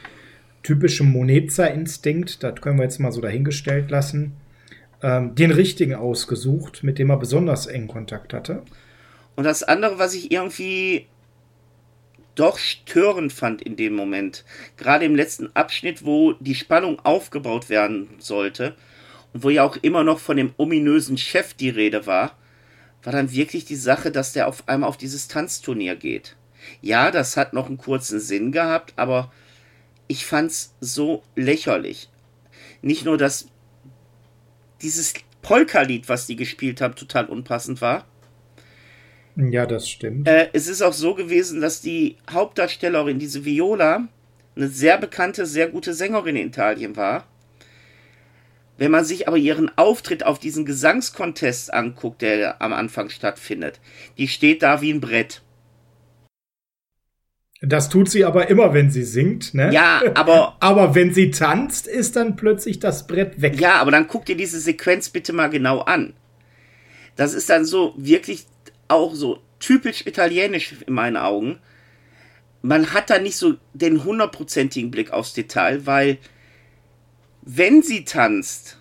typischem Moneza-Instinkt, das können wir jetzt mal so dahingestellt lassen, ähm, den richtigen ausgesucht, mit dem er besonders engen Kontakt hatte. Und das andere, was ich irgendwie doch störend fand in dem Moment, gerade im letzten Abschnitt, wo die Spannung aufgebaut werden sollte und wo ja auch immer noch von dem ominösen Chef die Rede war, war dann wirklich die Sache, dass der auf einmal auf dieses Tanzturnier geht. Ja, das hat noch einen kurzen Sinn gehabt, aber ich fand's so lächerlich. Nicht nur, dass dieses Polka-Lied, was die gespielt haben, total unpassend war. Ja, das stimmt. Äh, es ist auch so gewesen, dass die Hauptdarstellerin, diese Viola, eine sehr bekannte, sehr gute Sängerin in Italien war. Wenn man sich aber ihren Auftritt auf diesen Gesangskontest anguckt, der am Anfang stattfindet, die steht da wie ein Brett. Das tut sie aber immer, wenn sie singt, ne? Ja, aber. aber wenn sie tanzt, ist dann plötzlich das Brett weg. Ja, aber dann guck dir diese Sequenz bitte mal genau an. Das ist dann so wirklich auch so typisch italienisch in meinen Augen. Man hat da nicht so den hundertprozentigen Blick aufs Detail, weil wenn sie tanzt,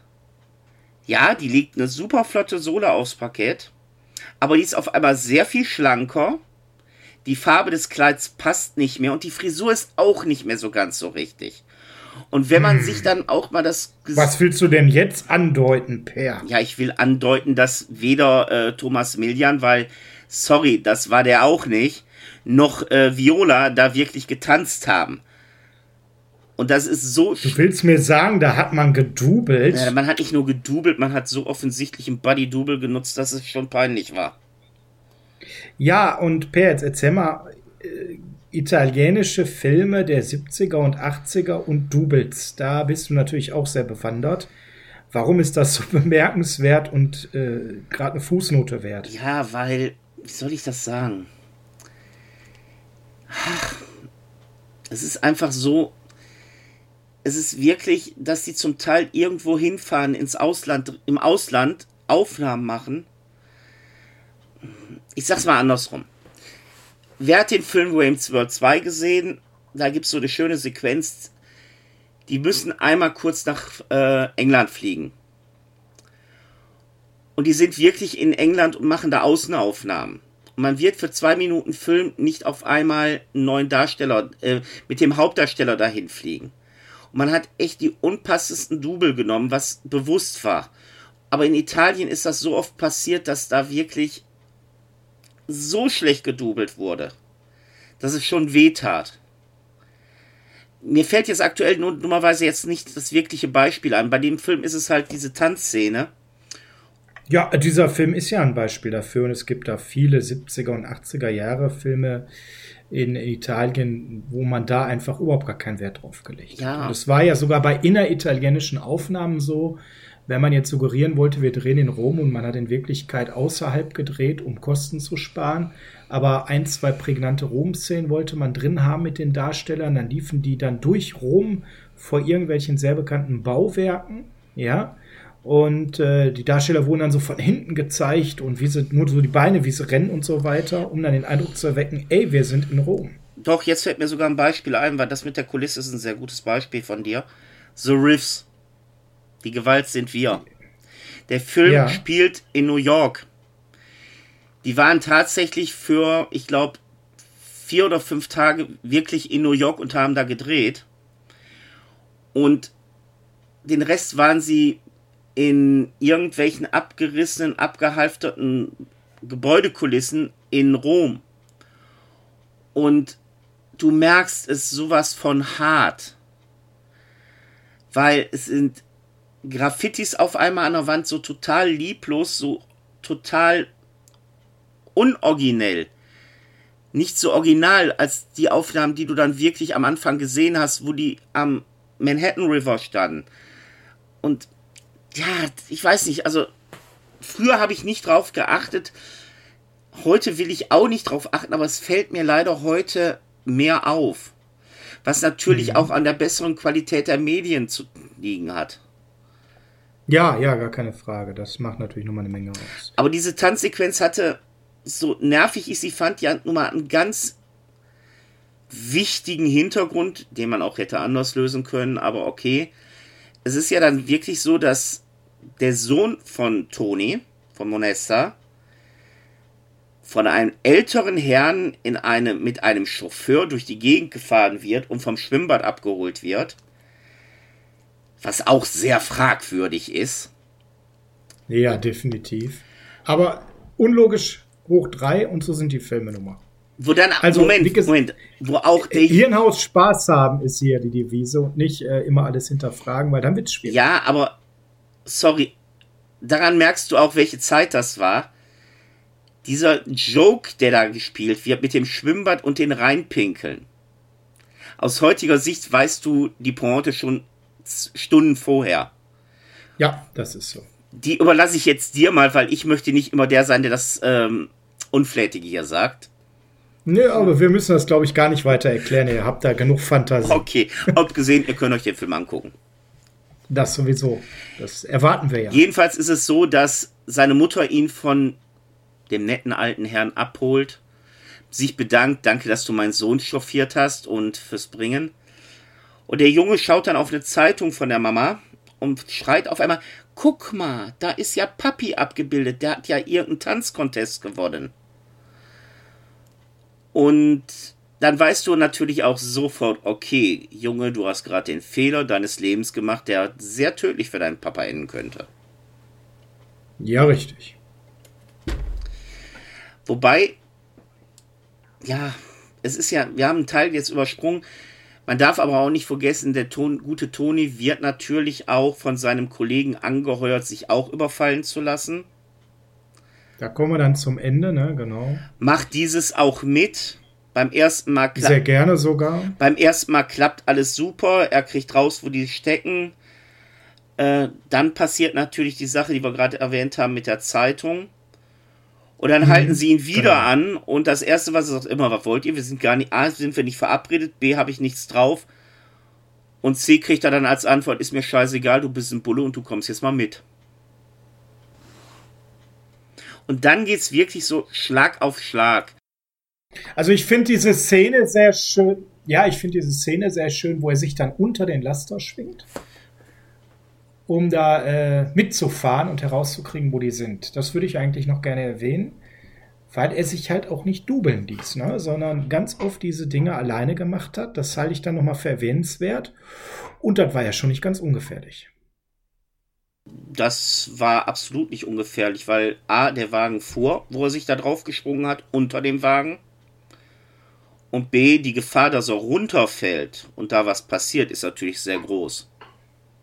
ja, die legt eine super flotte Sohle aufs Parkett, aber die ist auf einmal sehr viel schlanker die Farbe des Kleids passt nicht mehr und die Frisur ist auch nicht mehr so ganz so richtig. Und wenn man hm. sich dann auch mal das. Was willst du denn jetzt andeuten, Per? Ja, ich will andeuten, dass weder äh, Thomas Millian, weil, sorry, das war der auch nicht, noch äh, Viola da wirklich getanzt haben. Und das ist so. Du willst mir sagen, da hat man gedubelt? Ja, man hat nicht nur gedubelt, man hat so offensichtlich ein Buddy-Double genutzt, dass es schon peinlich war. Ja, und Per, jetzt erzähl mal, äh, italienische Filme der 70er und 80er und Doubles, da bist du natürlich auch sehr bewandert. Warum ist das so bemerkenswert und äh, gerade eine Fußnote wert? Ja, weil, wie soll ich das sagen? Es ist einfach so, es ist wirklich, dass die zum Teil irgendwo hinfahren ins Ausland, im Ausland Aufnahmen machen ich sag's mal andersrum. Wer hat den Film Wayne's World 2 gesehen? Da gibt's so eine schöne Sequenz. Die müssen einmal kurz nach äh, England fliegen. Und die sind wirklich in England und machen da Außenaufnahmen. Und man wird für zwei Minuten Film nicht auf einmal einen neuen Darsteller äh, mit dem Hauptdarsteller dahin fliegen. Und man hat echt die unpassesten Double genommen, was bewusst war. Aber in Italien ist das so oft passiert, dass da wirklich so schlecht gedoubelt wurde, dass es schon weh tat. Mir fällt jetzt aktuell nur dummerweise jetzt nicht das wirkliche Beispiel ein. Bei dem Film ist es halt diese Tanzszene. Ja, dieser Film ist ja ein Beispiel dafür und es gibt da viele 70er und 80er Jahre Filme in Italien, wo man da einfach überhaupt gar keinen Wert drauf gelegt ja. hat. Und es war ja sogar bei inneritalienischen Aufnahmen so, wenn man jetzt suggerieren wollte, wir drehen in Rom und man hat in Wirklichkeit außerhalb gedreht, um Kosten zu sparen, aber ein, zwei prägnante Rom-Szenen wollte man drin haben mit den Darstellern, dann liefen die dann durch Rom vor irgendwelchen sehr bekannten Bauwerken, ja, Und äh, die Darsteller wurden dann so von hinten gezeigt und wie sie, nur so die Beine, wie sie rennen und so weiter, um dann den Eindruck zu erwecken, ey, wir sind in Rom. Doch, jetzt fällt mir sogar ein Beispiel ein, weil das mit der Kulisse ist ein sehr gutes Beispiel von dir. The Riffs. Die Gewalt sind wir. Der Film ja. spielt in New York. Die waren tatsächlich für, ich glaube, vier oder fünf Tage wirklich in New York und haben da gedreht. Und den Rest waren sie in irgendwelchen abgerissenen, abgehalfterten Gebäudekulissen in Rom. Und du merkst es sowas von hart. Weil es sind Graffitis auf einmal an der Wand so total lieblos, so total unoriginell. Nicht so original als die Aufnahmen, die du dann wirklich am Anfang gesehen hast, wo die am Manhattan River standen. Und ja, ich weiß nicht, also früher habe ich nicht drauf geachtet. Heute will ich auch nicht drauf achten, aber es fällt mir leider heute mehr auf. Was natürlich mhm. auch an der besseren Qualität der Medien zu liegen hat. Ja, ja, gar keine Frage. Das macht natürlich nochmal eine Menge aus. Aber diese Tanzsequenz hatte, so nervig ich sie fand, ja nun mal einen ganz wichtigen Hintergrund, den man auch hätte anders lösen können, aber okay. Es ist ja dann wirklich so, dass der Sohn von Toni, von Monesta, von einem älteren Herrn in eine, mit einem Chauffeur durch die Gegend gefahren wird und vom Schwimmbad abgeholt wird. Was auch sehr fragwürdig ist. Ja, definitiv. Aber unlogisch hoch drei und so sind die Filme nun Wo dann, also, Moment, Moment, wo auch der Hirnhaus Spaß haben ist hier die Devise und nicht äh, immer alles hinterfragen, weil dann wird es schwierig. Ja, aber sorry, daran merkst du auch, welche Zeit das war. Dieser Joke, der da gespielt wird mit dem Schwimmbad und den Reinpinkeln. Aus heutiger Sicht weißt du die Pointe schon Stunden vorher. Ja, das ist so. Die überlasse ich jetzt dir mal, weil ich möchte nicht immer der sein, der das ähm, Unflätige hier sagt. Nö, aber wir müssen das, glaube ich, gar nicht weiter erklären. Ihr habt da genug Fantasie. Okay, abgesehen, ihr könnt euch den Film angucken. Das sowieso. Das erwarten wir ja. Jedenfalls ist es so, dass seine Mutter ihn von dem netten alten Herrn abholt, sich bedankt, danke, dass du meinen Sohn chauffiert hast und fürs Bringen. Und der Junge schaut dann auf eine Zeitung von der Mama und schreit auf einmal, guck mal, da ist ja Papi abgebildet, der hat ja irgendeinen Tanzcontest gewonnen. Und dann weißt du natürlich auch sofort, okay, Junge, du hast gerade den Fehler deines Lebens gemacht, der sehr tödlich für deinen Papa enden könnte. Ja, richtig. Wobei, ja, es ist ja, wir haben einen Teil jetzt übersprungen. Man darf aber auch nicht vergessen, der Ton, gute Toni wird natürlich auch von seinem Kollegen angeheuert, sich auch überfallen zu lassen. Da kommen wir dann zum Ende, ne, genau. Macht dieses auch mit beim ersten Mal klappt. Sehr gerne sogar. Beim ersten Mal klappt alles super. Er kriegt raus, wo die stecken. Äh, dann passiert natürlich die Sache, die wir gerade erwähnt haben mit der Zeitung. Und dann mhm, halten sie ihn wieder genau. an. Und das Erste, was er sagt, immer, was wollt ihr? Wir sind gar nicht, A, sind wir nicht verabredet, B, habe ich nichts drauf. Und C kriegt er dann als Antwort, ist mir scheißegal, du bist ein Bulle und du kommst jetzt mal mit. Und dann geht es wirklich so Schlag auf Schlag. Also ich finde diese Szene sehr schön. Ja, ich finde diese Szene sehr schön, wo er sich dann unter den Laster schwingt, um da äh, mitzufahren und herauszukriegen, wo die sind. Das würde ich eigentlich noch gerne erwähnen, weil er sich halt auch nicht dubeln ließ, ne? sondern ganz oft diese Dinge alleine gemacht hat. Das halte ich dann nochmal für erwähnenswert. Und das war ja schon nicht ganz ungefährlich. Das war absolut nicht ungefährlich, weil A, der Wagen fuhr, wo er sich da drauf gesprungen hat, unter dem Wagen und B, die Gefahr, dass er runterfällt und da was passiert, ist natürlich sehr groß.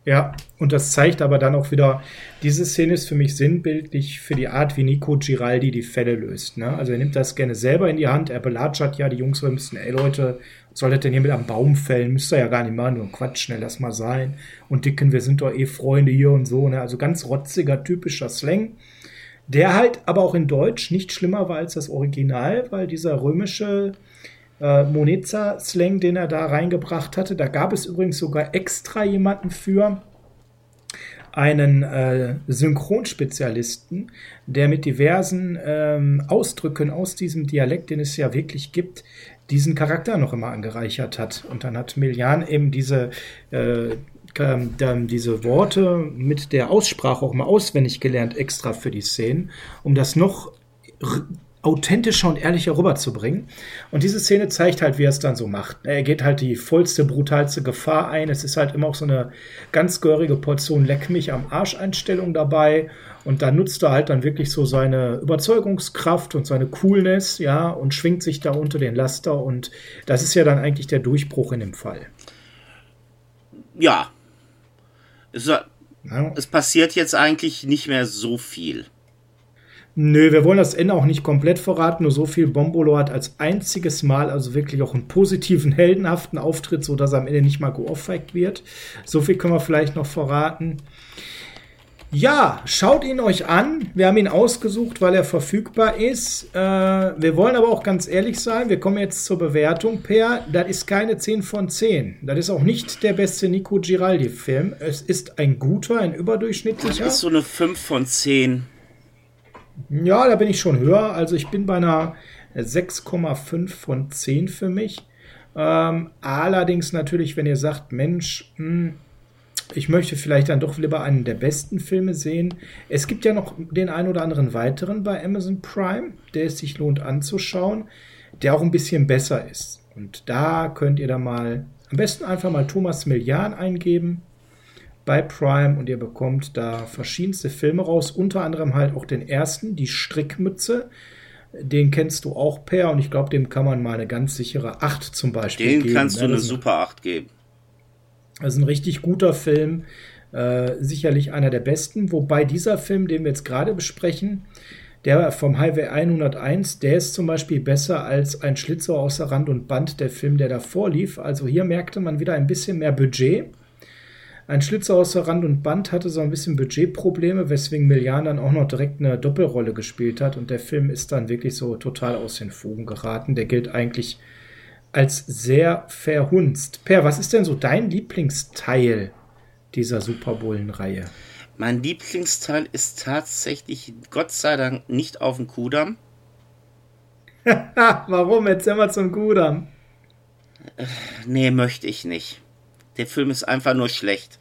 Ja, und das zeigt aber dann auch wieder, diese Szene ist für mich sinnbildlich für die Art, wie Nico Giraldi die Fälle löst. Ne? Also er nimmt das gerne selber in die Hand, er belatschert ja die Jungs, wir müssen, ey Leute, soll das denn hier mit am Baum fällen? Müsst ihr ja gar nicht machen, nur Quatsch, schnell lass mal sein. Und Dicken, wir sind doch eh Freunde hier und so. Ne? Also ganz rotziger, typischer Slang. Der halt aber auch in Deutsch nicht schlimmer war als das Original, weil dieser römische äh, Moneza-Slang, den er da reingebracht hatte. Da gab es übrigens sogar extra jemanden für. einen äh, Synchronspezialisten, der mit diversen ähm, Ausdrücken aus diesem Dialekt, den es ja wirklich gibt, diesen Charakter noch immer angereichert hat. Und dann hat Milian eben diese, äh, ähm, diese Worte mit der Aussprache auch mal auswendig gelernt, extra für die Szenen, um das noch authentischer und ehrlicher rüberzubringen. Und diese Szene zeigt halt, wie er es dann so macht. Er geht halt die vollste, brutalste Gefahr ein. Es ist halt immer auch so eine ganz gehörige Portion Leck mich am Arsch-Einstellung dabei. Und da nutzt er halt dann wirklich so seine Überzeugungskraft und seine Coolness, ja, und schwingt sich da unter den Laster. Und das ist ja dann eigentlich der Durchbruch in dem Fall. Ja. Es, ja. es passiert jetzt eigentlich nicht mehr so viel. Nö, wir wollen das Ende auch nicht komplett verraten, nur so viel Bombolo hat als einziges Mal also wirklich auch einen positiven, heldenhaften Auftritt, sodass er am Ende nicht mal geohrfeigt wird. So viel können wir vielleicht noch verraten. Ja, schaut ihn euch an. Wir haben ihn ausgesucht, weil er verfügbar ist. Äh, wir wollen aber auch ganz ehrlich sein, wir kommen jetzt zur Bewertung. Per, das ist keine 10 von 10. Das ist auch nicht der beste Nico Giraldi-Film. Es ist ein guter, ein überdurchschnittlicher. Das ist so eine 5 von 10. Ja, da bin ich schon höher. Also ich bin bei einer 6,5 von 10 für mich. Ähm, allerdings natürlich, wenn ihr sagt, Mensch, mh, hm, ich möchte vielleicht dann doch lieber einen der besten Filme sehen. Es gibt ja noch den einen oder anderen weiteren bei Amazon Prime, der es sich lohnt anzuschauen, der auch ein bisschen besser ist. Und da könnt ihr da mal am besten einfach mal Thomas Millian eingeben bei Prime und ihr bekommt da verschiedenste Filme raus, unter anderem halt auch den ersten, die Strickmütze. Den kennst du auch per und ich glaube, dem kann man mal eine ganz sichere 8 zum Beispiel den geben. Den kannst du eine super 8 geben. Das ist ein richtig guter Film, äh, sicherlich einer der besten, wobei dieser Film, den wir jetzt gerade besprechen, der vom Highway 101, der ist zum Beispiel besser als ein Schlitzohr außer Rand und Band, der Film, der davor lief. Also hier merkte man wieder ein bisschen mehr Budget. Ein Schlitzer außer Rand und Band hatte so ein bisschen Budgetprobleme, weswegen Millian dann auch noch direkt eine Doppelrolle gespielt hat und der Film ist dann wirklich so total aus den Fugen geraten. Der gilt eigentlich als sehr verhunzt. Per, was ist denn so dein Lieblingsteil dieser Superbullen-Reihe? Mein Lieblingsteil ist tatsächlich, Gott sei Dank, nicht auf dem Kudamm. Warum? Erzähl mal zum Kudamm. Nee, möchte ich nicht. Der Film ist einfach nur schlecht.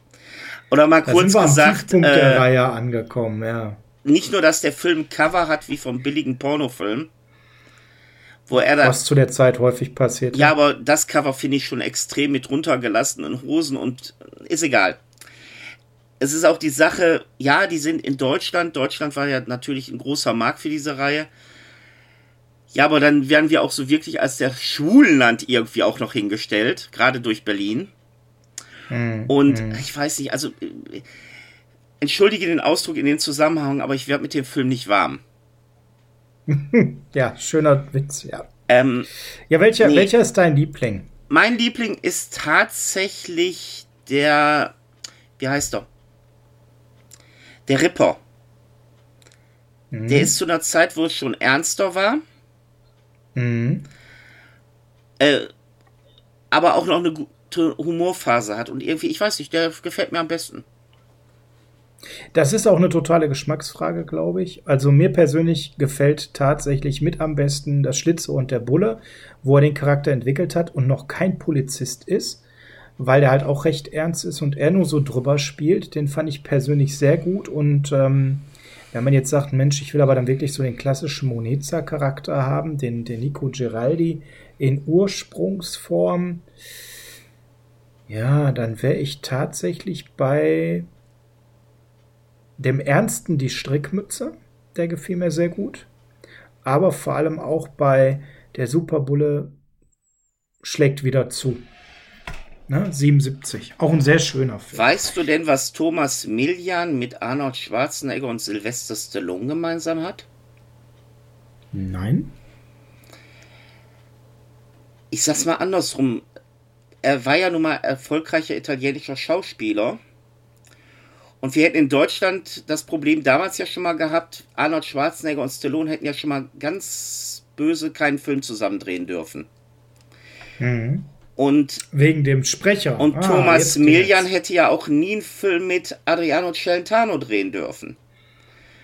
Oder mal da kurz gesagt. Am äh, der Reihe angekommen, ja. Nicht nur, dass der Film Cover hat wie vom billigen Pornofilm, wo er da. Was zu der Zeit häufig passiert. Ja, aber das Cover finde ich schon extrem mit runtergelassenen Hosen und ist egal. Es ist auch die Sache, ja, die sind in Deutschland. Deutschland war ja natürlich ein großer Markt für diese Reihe. Ja, aber dann werden wir auch so wirklich als der Schwulenland irgendwie auch noch hingestellt, gerade durch Berlin. Mhm. Und mhm. ich weiß nicht, also entschuldige den Ausdruck in den Zusammenhang, aber ich werde mit dem Film nicht warm. ja, schöner Witz, ja. Ähm, ja, welcher, nee. welcher ist dein Liebling? Mein Liebling ist tatsächlich der, wie heißt er? Der Ripper. Mhm. Der ist zu einer Zeit, wo es schon ernster war. Mhm. Äh, aber auch noch eine Humorphase hat. Und irgendwie, ich weiß nicht, der gefällt mir am besten. Das ist auch eine totale Geschmacksfrage, glaube ich. Also mir persönlich gefällt tatsächlich mit am besten das Schlitze und der Bulle, wo er den Charakter entwickelt hat und noch kein Polizist ist, weil der halt auch recht ernst ist und er nur so drüber spielt. Den fand ich persönlich sehr gut und ähm, wenn man jetzt sagt, Mensch, ich will aber dann wirklich so den klassischen Moneza-Charakter haben, den, den Nico Giraldi in Ursprungsform, ja, dann wäre ich tatsächlich bei dem Ernsten die Strickmütze. Der gefiel mir sehr gut. Aber vor allem auch bei der Superbulle schlägt wieder zu. Ne? 77. Auch ein sehr schöner Film. Weißt du denn, was Thomas Millian mit Arnold Schwarzenegger und Sylvester Stallone gemeinsam hat? Nein. Ich sag's mal andersrum er war ja nun mal erfolgreicher italienischer Schauspieler. Und wir hätten in Deutschland das Problem damals ja schon mal gehabt, Arnold Schwarzenegger und Stallone hätten ja schon mal ganz böse keinen Film zusammen drehen dürfen. Mhm. Und wegen dem Sprecher. Und ah, Thomas Milian hätte ja auch nie einen Film mit Adriano Celentano drehen dürfen.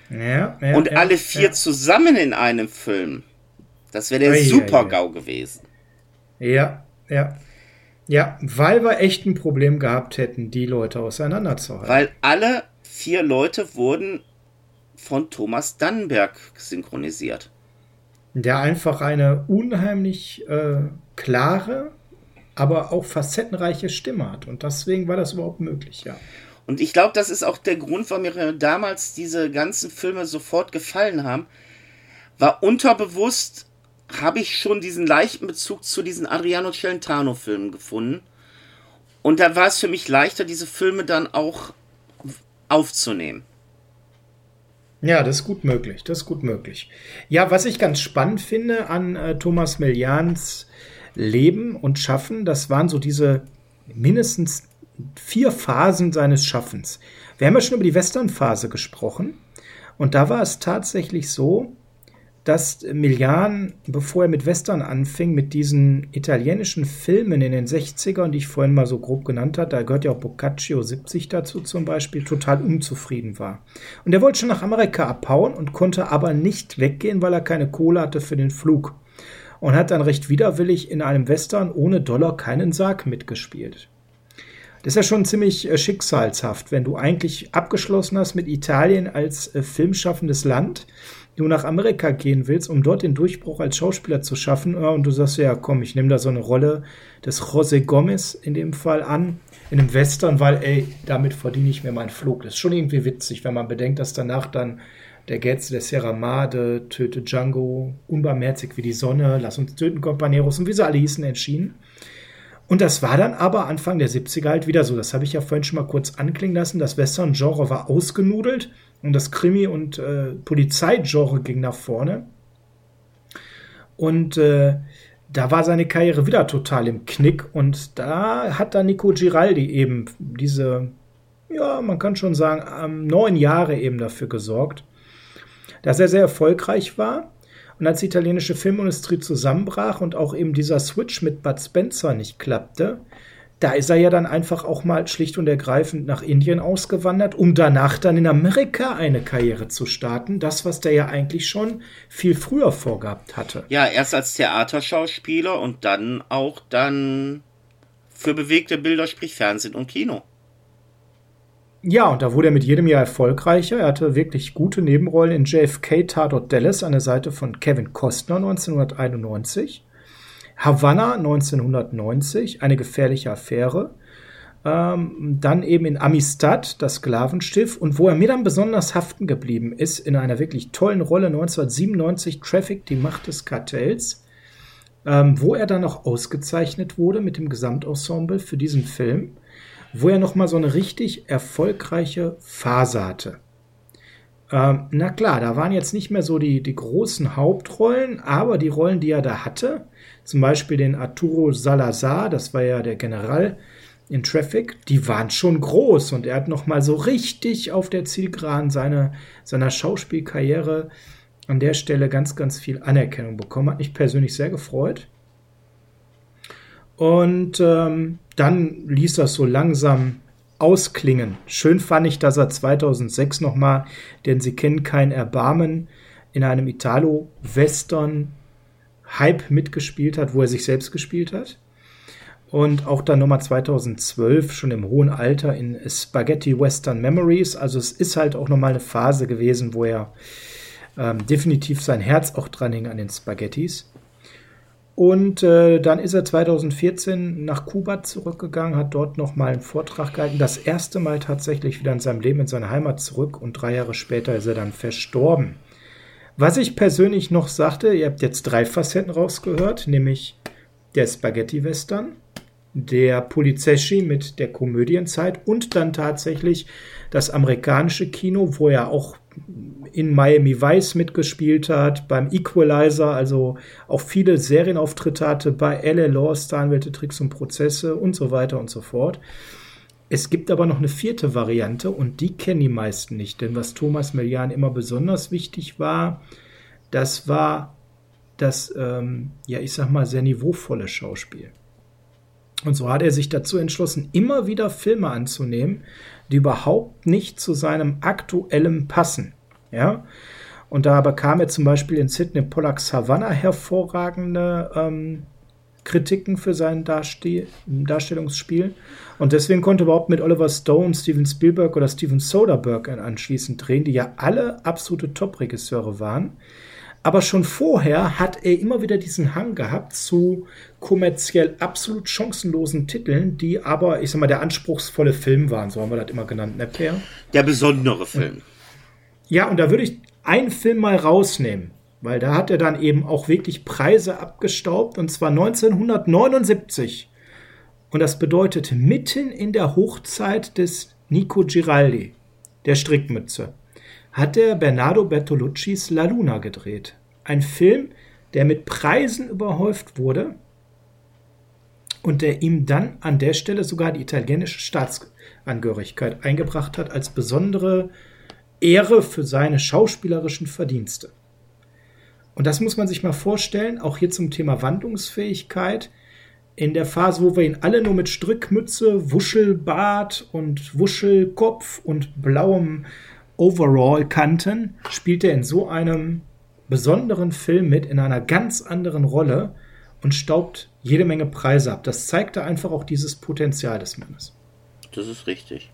Ja, ja, und ja, alle vier zusammen in einem Film. Das wäre der Super-GAU gewesen. Ja, ja. Ja, weil wir echt ein Problem gehabt hätten, die Leute auseinanderzuhalten. Weil alle vier Leute wurden von Thomas Dannenberg synchronisiert. Der einfach eine unheimlich äh, klare, aber auch facettenreiche Stimme hat. Und deswegen war das überhaupt möglich, ja. Und ich glaube, das ist auch der Grund, warum mir damals diese ganzen Filme sofort gefallen haben. War unterbewusst habe ich schon diesen leichten Bezug zu diesen Adriano Celentano-Filmen gefunden. Und da war es für mich leichter, diese Filme dann auch aufzunehmen. Ja, das ist gut möglich. Das ist gut möglich. Ja, was ich ganz spannend finde an äh, Thomas Millians Leben und Schaffen, das waren so diese mindestens vier Phasen seines Schaffens. Wir haben ja schon über die Western-Phase gesprochen. Und da war es tatsächlich so, dass Milian, bevor er mit Western anfing, mit diesen italienischen Filmen in den 60ern, die ich vorhin mal so grob genannt habe, da gehört ja auch Boccaccio 70 dazu zum Beispiel, total unzufrieden war. Und er wollte schon nach Amerika abhauen und konnte aber nicht weggehen, weil er keine Kohle hatte für den Flug. Und hat dann recht widerwillig in einem Western ohne Dollar keinen Sarg mitgespielt. Das ist ja schon ziemlich äh, schicksalshaft, wenn du eigentlich abgeschlossen hast mit Italien als äh, filmschaffendes Land du nach Amerika gehen willst, um dort den Durchbruch als Schauspieler zu schaffen, und du sagst, ja, komm, ich nehme da so eine Rolle des José Gomez in dem Fall an, in einem Western, weil, ey, damit verdiene ich mir meinen Flug. Das ist schon irgendwie witzig, wenn man bedenkt, dass danach dann der Getz, der Sierra Made, Töte Django, Unbarmherzig wie die Sonne, Lass uns töten, Companeros und wie sie alle hießen, entschieden. Und das war dann aber Anfang der 70er halt wieder so. Das habe ich ja vorhin schon mal kurz anklingen lassen. Das Western-Genre war ausgenudelt und das Krimi- und äh, Polizeigenre ging nach vorne. Und äh, da war seine Karriere wieder total im Knick. Und da hat dann Nico Giraldi eben diese, ja, man kann schon sagen, ähm, neun Jahre eben dafür gesorgt, dass er sehr erfolgreich war. Und als die italienische Filmindustrie zusammenbrach und auch eben dieser Switch mit Bud Spencer nicht klappte, da ist er ja dann einfach auch mal schlicht und ergreifend nach Indien ausgewandert, um danach dann in Amerika eine Karriere zu starten. Das, was der ja eigentlich schon viel früher vorgehabt hatte. Ja, erst als Theaterschauspieler und dann auch dann für bewegte Bilder, sprich Fernsehen und Kino. Ja, und da wurde er mit jedem Jahr erfolgreicher. Er hatte wirklich gute Nebenrollen in JFK Tatort Dallas an der Seite von Kevin Costner 1991. Havanna 1990, eine gefährliche Affäre. Ähm, dann eben in Amistad, das Sklavenschiff. Und wo er mir dann besonders haften geblieben ist, in einer wirklich tollen Rolle 1997, Traffic, die Macht des Kartells. Ähm, wo er dann auch ausgezeichnet wurde mit dem Gesamtensemble für diesen Film, wo er nochmal so eine richtig erfolgreiche Phase hatte. Ähm, na klar, da waren jetzt nicht mehr so die, die großen Hauptrollen, aber die Rollen, die er da hatte, zum Beispiel den Arturo Salazar, das war ja der General in Traffic, die waren schon groß und er hat nochmal so richtig auf der Zielgeraden seine, seiner Schauspielkarriere an der Stelle ganz, ganz viel Anerkennung bekommen. Hat mich persönlich sehr gefreut. Und ähm, dann ließ das so langsam ausklingen. Schön fand ich, dass er 2006 nochmal, denn Sie kennen kein Erbarmen, in einem Italo-Western Hype mitgespielt hat, wo er sich selbst gespielt hat. Und auch dann nochmal 2012, schon im hohen Alter, in Spaghetti Western Memories. Also es ist halt auch nochmal eine Phase gewesen, wo er ähm, definitiv sein Herz auch dran hing an den Spaghettis. Und äh, dann ist er 2014 nach Kuba zurückgegangen, hat dort nochmal einen Vortrag gehalten. Das erste Mal tatsächlich wieder in seinem Leben in seine Heimat zurück und drei Jahre später ist er dann verstorben. Was ich persönlich noch sagte, ihr habt jetzt drei Facetten rausgehört, nämlich der Spaghetti-Western, der Polizeschi mit der Komödienzeit und dann tatsächlich das amerikanische Kino, wo er auch in Miami Vice mitgespielt hat, beim Equalizer, also auch viele Serienauftritte hatte, bei LA Law, Staranwälte, Tricks und Prozesse und so weiter und so fort. Es gibt aber noch eine vierte Variante und die kennen die meisten nicht, denn was Thomas Melian immer besonders wichtig war, das war das, ähm, ja, ich sag mal, sehr niveauvolle Schauspiel. Und so hat er sich dazu entschlossen, immer wieder Filme anzunehmen, die überhaupt nicht zu seinem aktuellen passen. Ja. Und da bekam er zum Beispiel in Sidney Pollacks Havana hervorragende ähm, Kritiken für sein Darste Darstellungsspiel. Und deswegen konnte überhaupt mit Oliver Stone, Steven Spielberg oder Steven Soderbergh anschließend drehen, die ja alle absolute Top-Regisseure waren. Aber schon vorher hat er immer wieder diesen Hang gehabt zu kommerziell absolut chancenlosen Titeln, die aber, ich sag mal, der anspruchsvolle Film waren. So haben wir das immer genannt, ne, Per? Der besondere Film. Ja, und da würde ich einen Film mal rausnehmen. Weil da hat er dann eben auch wirklich Preise abgestaubt und zwar 1979. Und das bedeutet mitten in der Hochzeit des Nico Giraldi, der Strickmütze, hat er Bernardo Bertoluccis La Luna gedreht. Ein Film, der mit Preisen überhäuft wurde und der ihm dann an der Stelle sogar die italienische Staatsangehörigkeit eingebracht hat als besondere Ehre für seine schauspielerischen Verdienste. Und das muss man sich mal vorstellen, auch hier zum Thema Wandlungsfähigkeit. In der Phase, wo wir ihn alle nur mit Strickmütze, Wuschelbart und Wuschelkopf und blauem Overall kannten, spielt er in so einem besonderen Film mit, in einer ganz anderen Rolle und staubt jede Menge Preise ab. Das zeigte einfach auch dieses Potenzial des Mannes. Das ist richtig.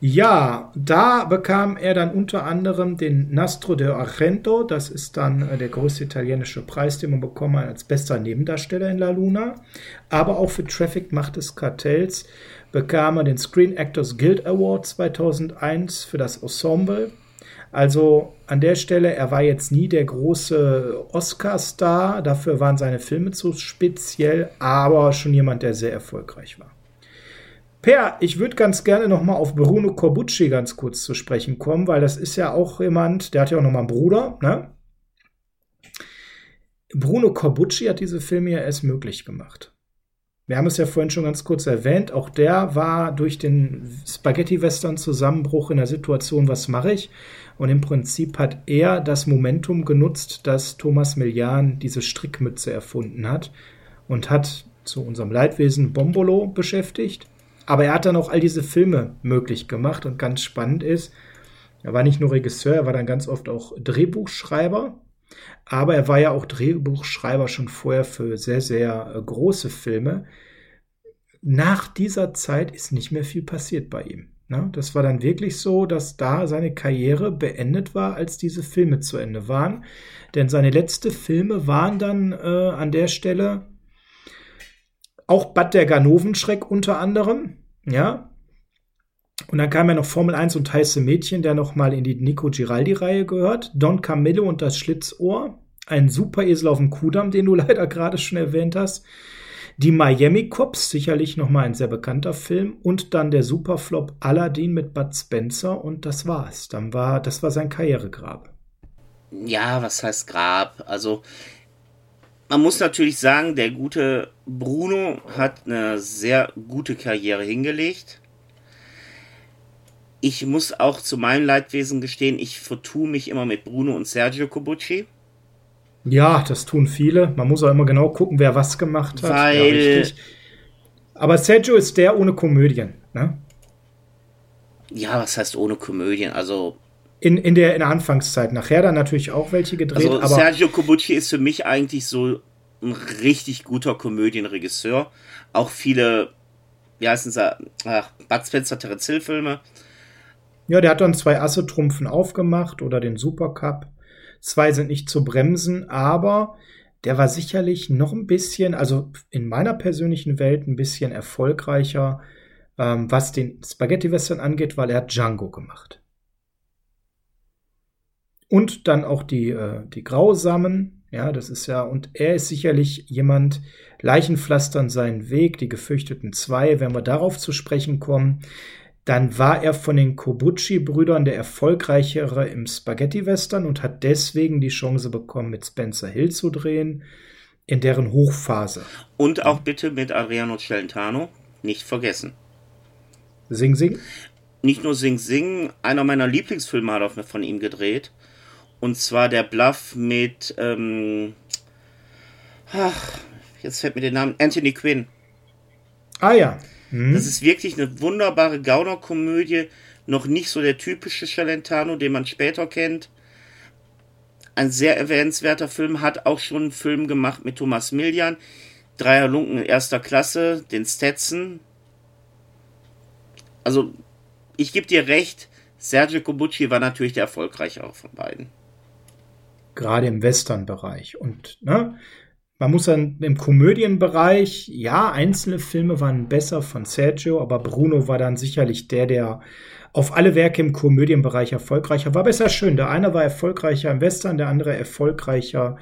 Ja, da bekam er dann unter anderem den Nastro de Argento. Das ist dann äh, der größte italienische Preis, den man bekommen hat als bester Nebendarsteller in La Luna. Aber auch für Traffic Macht des Kartells bekam er den Screen Actors Guild Award 2001 für das Ensemble. Also an der Stelle, er war jetzt nie der große Oscar-Star, dafür waren seine Filme zu speziell, aber schon jemand, der sehr erfolgreich war. Per, ich würde ganz gerne noch mal auf Bruno Corbucci ganz kurz zu sprechen kommen, weil das ist ja auch jemand, der hat ja auch noch mal einen Bruder, ne? Bruno Corbucci hat diese Filme ja erst möglich gemacht. Wir haben es ja vorhin schon ganz kurz erwähnt, auch der war durch den Spaghetti-Western-Zusammenbruch in der Situation, was mache ich? Und im Prinzip hat er das Momentum genutzt, dass Thomas Millian diese Strickmütze erfunden hat und hat zu unserem Leidwesen Bombolo beschäftigt aber er hat dann auch all diese Filme möglich gemacht und ganz spannend ist, er war nicht nur Regisseur, er war dann ganz oft auch Drehbuchschreiber. Aber er war ja auch Drehbuchschreiber schon vorher für sehr, sehr äh, große Filme. Nach dieser Zeit ist nicht mehr viel passiert bei ihm. Ne? Das war dann wirklich so, dass da seine Karriere beendet war, als diese Filme zu Ende waren. Denn seine letzten Filme waren dann äh, an der Stelle auch Bad der Ganovenschreck unter anderem, ja. Und dann kam ja noch Formel 1 und heiße Mädchen, der nochmal in die Nico Giraldi-Reihe gehört. Don Camillo und das Schlitzohr. Ein super Esel auf dem Kudamm, den du leider gerade schon erwähnt hast. Die Miami Cops, sicherlich nochmal ein sehr bekannter Film. Und dann der Superflop Aladdin mit Bud Spencer. Und das war's. Dann war, das war sein Karrieregrab. Ja, was heißt Grab? Also, man muss natürlich sagen, der gute Bruno hat eine sehr gute Karriere hingelegt. Ich muss auch zu meinem Leidwesen gestehen, ich vertue mich immer mit Bruno und Sergio Cobucci. Ja, das tun viele. Man muss auch immer genau gucken, wer was gemacht hat. Weil. Ja, Aber Sergio ist der ohne Komödien, ne? Ja, was heißt ohne Komödien? Also. In, in, der, in der Anfangszeit. Nachher dann natürlich auch welche gedreht. Also aber Sergio Cobucci ist für mich eigentlich so ein richtig guter Komödienregisseur. Auch viele, wie heißen sie, ach, Bud Spencer Terence Hill Filme. Ja, der hat dann zwei Asse-Trumpfen aufgemacht oder den Supercup. Zwei sind nicht zu bremsen, aber der war sicherlich noch ein bisschen, also in meiner persönlichen Welt ein bisschen erfolgreicher, ähm, was den Spaghetti-Western angeht, weil er hat Django gemacht. Und dann auch die, äh, die Grausamen, ja, das ist ja, und er ist sicherlich jemand, Leichenpflastern seinen Weg, die gefürchteten zwei, wenn wir darauf zu sprechen kommen, dann war er von den Kobucci-Brüdern der erfolgreichere im Spaghetti-Western und hat deswegen die Chance bekommen, mit Spencer Hill zu drehen, in deren Hochphase. Und auch bitte mit Adriano Celentano, nicht vergessen. Sing Sing? Nicht nur Sing Sing, einer meiner Lieblingsfilme hat er von ihm gedreht. Und zwar der Bluff mit, ähm, Ach, jetzt fällt mir der Name. Anthony Quinn. Ah ja. Mhm. Das ist wirklich eine wunderbare Gaunerkomödie. Noch nicht so der typische Celentano, den man später kennt. Ein sehr erwähnenswerter Film. Hat auch schon einen Film gemacht mit Thomas Millian. Dreier Lunken erster Klasse, den Stetson. Also, ich gebe dir recht, Sergio Cobucci war natürlich der erfolgreichere von beiden. Gerade im Western-Bereich. Und ne, man muss dann im Komödienbereich, ja, einzelne Filme waren besser von Sergio, aber Bruno war dann sicherlich der, der auf alle Werke im Komödienbereich erfolgreicher war. Besser schön. Der eine war erfolgreicher im Western, der andere erfolgreicher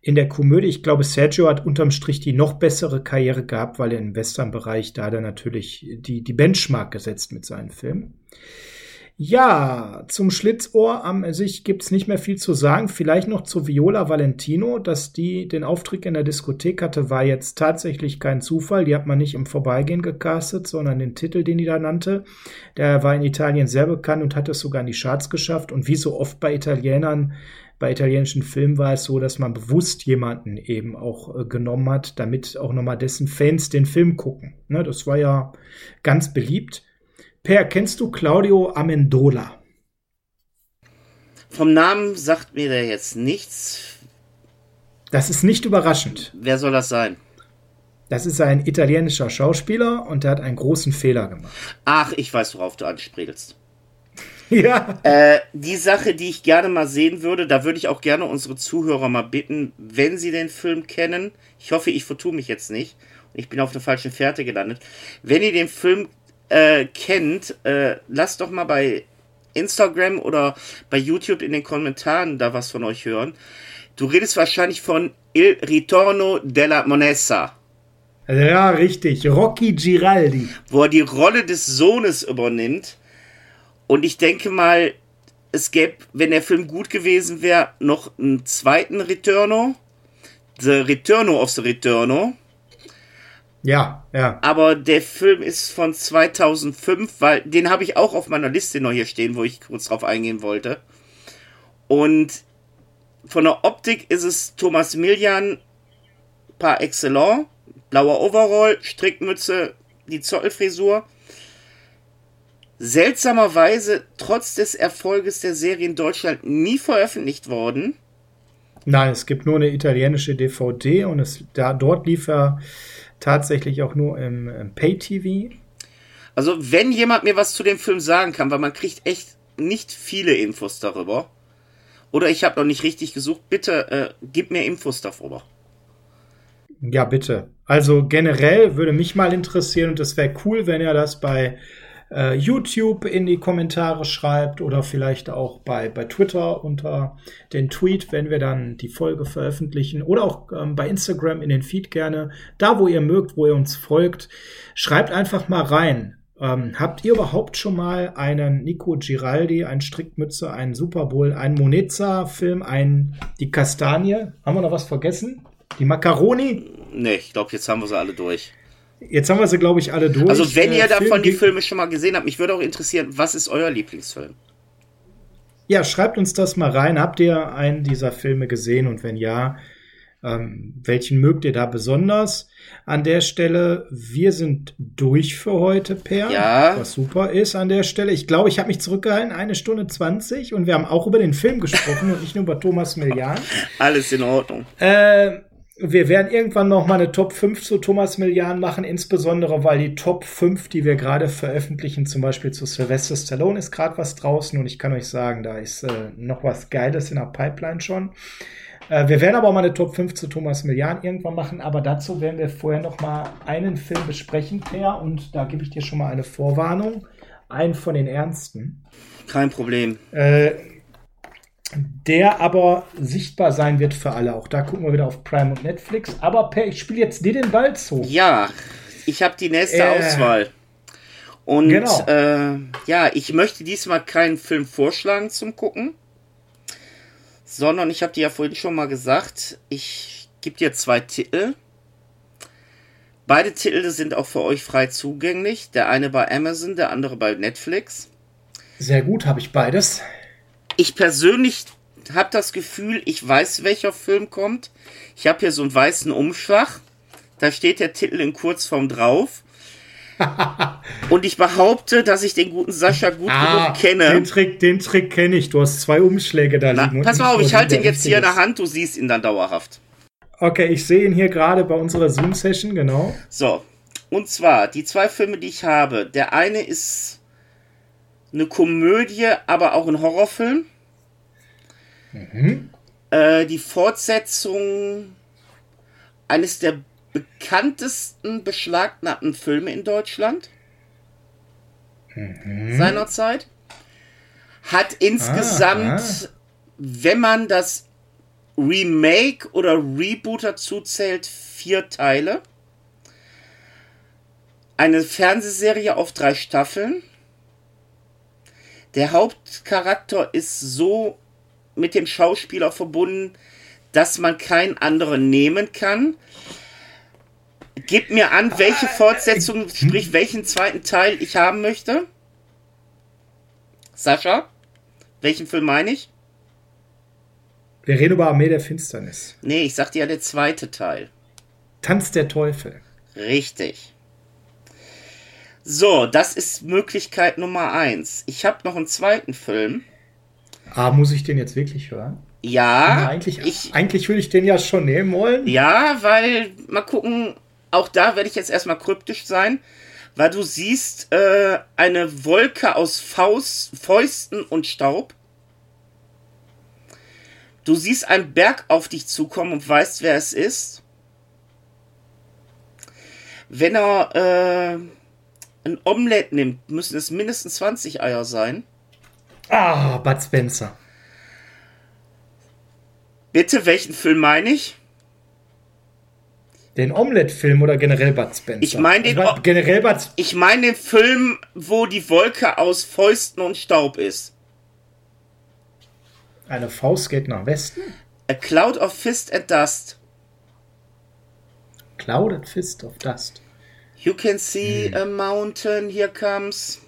in der Komödie. Ich glaube, Sergio hat unterm Strich die noch bessere Karriere gehabt, weil er im Western-Bereich da hat er natürlich die, die Benchmark gesetzt mit seinen Filmen. Ja, zum Schlitzohr am sich gibt's nicht mehr viel zu sagen. Vielleicht noch zu Viola Valentino, dass die den Auftritt in der Diskothek hatte, war jetzt tatsächlich kein Zufall. Die hat man nicht im Vorbeigehen gecastet, sondern den Titel, den die da nannte. Der war in Italien sehr bekannt und hat es sogar in die Charts geschafft. Und wie so oft bei Italienern, bei italienischen Filmen war es so, dass man bewusst jemanden eben auch äh, genommen hat, damit auch nochmal dessen Fans den Film gucken. Ne, das war ja ganz beliebt. Per, kennst du Claudio Amendola? Vom Namen sagt mir der jetzt nichts. Das ist nicht überraschend. Wer soll das sein? Das ist ein italienischer Schauspieler und der hat einen großen Fehler gemacht. Ach, ich weiß, worauf du anspielst. ja. Äh, die Sache, die ich gerne mal sehen würde, da würde ich auch gerne unsere Zuhörer mal bitten, wenn sie den Film kennen. Ich hoffe, ich vertue mich jetzt nicht. Ich bin auf der falschen Fährte gelandet. Wenn ihr den Film äh, kennt, äh, lasst doch mal bei Instagram oder bei YouTube in den Kommentaren da was von euch hören. Du redest wahrscheinlich von Il Ritorno della Monessa. Ja, richtig. Rocky Giraldi. Wo er die Rolle des Sohnes übernimmt. Und ich denke mal, es gäbe, wenn der Film gut gewesen wäre, noch einen zweiten Returno. The Returno of the Returno. Ja, ja. Aber der Film ist von 2005, weil den habe ich auch auf meiner Liste noch hier stehen, wo ich kurz drauf eingehen wollte. Und von der Optik ist es Thomas Millian par excellence. Blauer Overall, Strickmütze, die Zollfrisur. Seltsamerweise, trotz des Erfolges der Serie in Deutschland, nie veröffentlicht worden. Nein, es gibt nur eine italienische DVD und es, da, dort lief er tatsächlich auch nur im, im Pay-TV. Also, wenn jemand mir was zu dem Film sagen kann, weil man kriegt echt nicht viele Infos darüber, oder ich habe noch nicht richtig gesucht, bitte äh, gib mir Infos darüber. Ja, bitte. Also generell würde mich mal interessieren und es wäre cool, wenn er das bei äh, YouTube in die Kommentare schreibt oder vielleicht auch bei, bei Twitter unter den Tweet, wenn wir dann die Folge veröffentlichen oder auch ähm, bei Instagram in den Feed gerne. Da, wo ihr mögt, wo ihr uns folgt, schreibt einfach mal rein. Ähm, habt ihr überhaupt schon mal einen Nico Giraldi, ein Strickmütze, einen Super Bowl, einen Moneza-Film, einen Die Kastanie? Haben wir noch was vergessen? Die Macaroni? Nee, ich glaube, jetzt haben wir sie alle durch. Jetzt haben wir sie, glaube ich, alle durch. Also, wenn ihr äh, davon Film die Filme schon mal gesehen habt, mich würde auch interessieren, was ist euer Lieblingsfilm? Ja, schreibt uns das mal rein. Habt ihr einen dieser Filme gesehen? Und wenn ja, ähm, welchen mögt ihr da besonders? An der Stelle, wir sind durch für heute, Per. Ja. Was super ist an der Stelle. Ich glaube, ich habe mich zurückgehalten, eine Stunde 20 und wir haben auch über den Film gesprochen und nicht nur über Thomas Millian. Alles in Ordnung. Äh, wir werden irgendwann noch mal eine Top 5 zu Thomas Millian machen, insbesondere weil die Top 5, die wir gerade veröffentlichen, zum Beispiel zu Sylvester Stallone, ist gerade was draußen und ich kann euch sagen, da ist äh, noch was Geiles in der Pipeline schon. Äh, wir werden aber auch mal eine Top 5 zu Thomas Millian irgendwann machen, aber dazu werden wir vorher noch mal einen Film besprechen, Per, und da gebe ich dir schon mal eine Vorwarnung. Einen von den ernsten. Kein Problem. Äh, der aber sichtbar sein wird für alle. Auch da gucken wir wieder auf Prime und Netflix. Aber per, ich spiele jetzt dir den Ball zu. Ja, ich habe die nächste äh, Auswahl. Und genau. äh, ja, ich möchte diesmal keinen Film vorschlagen zum Gucken, sondern ich habe dir ja vorhin schon mal gesagt, ich gebe dir zwei Titel. Beide Titel sind auch für euch frei zugänglich. Der eine bei Amazon, der andere bei Netflix. Sehr gut, habe ich beides ich persönlich habe das Gefühl, ich weiß, welcher Film kommt. Ich habe hier so einen weißen Umschlag. Da steht der Titel in Kurzform drauf. Und ich behaupte, dass ich den guten Sascha gut ah, genug kenne. Den Trick, den Trick kenne ich. Du hast zwei Umschläge da Na, liegen. Pass mal auf, ich halte ihn jetzt hier in der Hand. Du siehst ihn dann dauerhaft. Okay, ich sehe ihn hier gerade bei unserer Zoom-Session, genau. So, und zwar die zwei Filme, die ich habe. Der eine ist eine Komödie, aber auch ein Horrorfilm. Mhm. Äh, die Fortsetzung eines der bekanntesten beschlagnahmten Filme in Deutschland mhm. seinerzeit. Hat insgesamt, ah, ah. wenn man das Remake oder Reboot dazu zählt, vier Teile. Eine Fernsehserie auf drei Staffeln. Der Hauptcharakter ist so mit dem Schauspieler verbunden, dass man keinen anderen nehmen kann. Gib mir an, welche Fortsetzung, sprich welchen zweiten Teil ich haben möchte. Sascha, welchen Film meine ich? Wir reden über Armee der Finsternis. Nee, ich sagte ja der zweite Teil. Tanz der Teufel. Richtig. So, das ist Möglichkeit Nummer eins. Ich habe noch einen zweiten Film. Ah, muss ich den jetzt wirklich hören? Ja. eigentlich, ich, eigentlich will ich den ja schon nehmen wollen. Ja, weil, mal gucken, auch da werde ich jetzt erstmal kryptisch sein, weil du siehst äh, eine Wolke aus Faust, Fäusten und Staub. Du siehst einen Berg auf dich zukommen und weißt, wer es ist. Wenn er äh, ein Omelett nimmt, müssen es mindestens 20 Eier sein. Ah, Bud Spencer. Bitte, welchen Film meine ich? Den Omelette-Film oder generell Bud Spencer? Ich meine den, also, generell Bud ich meine den Film, wo die Wolke aus Fäusten und Staub ist. Eine Faust geht nach Westen? A Cloud of Fist and Dust. Cloud of Fist of Dust. You can see hm. a mountain, here comes.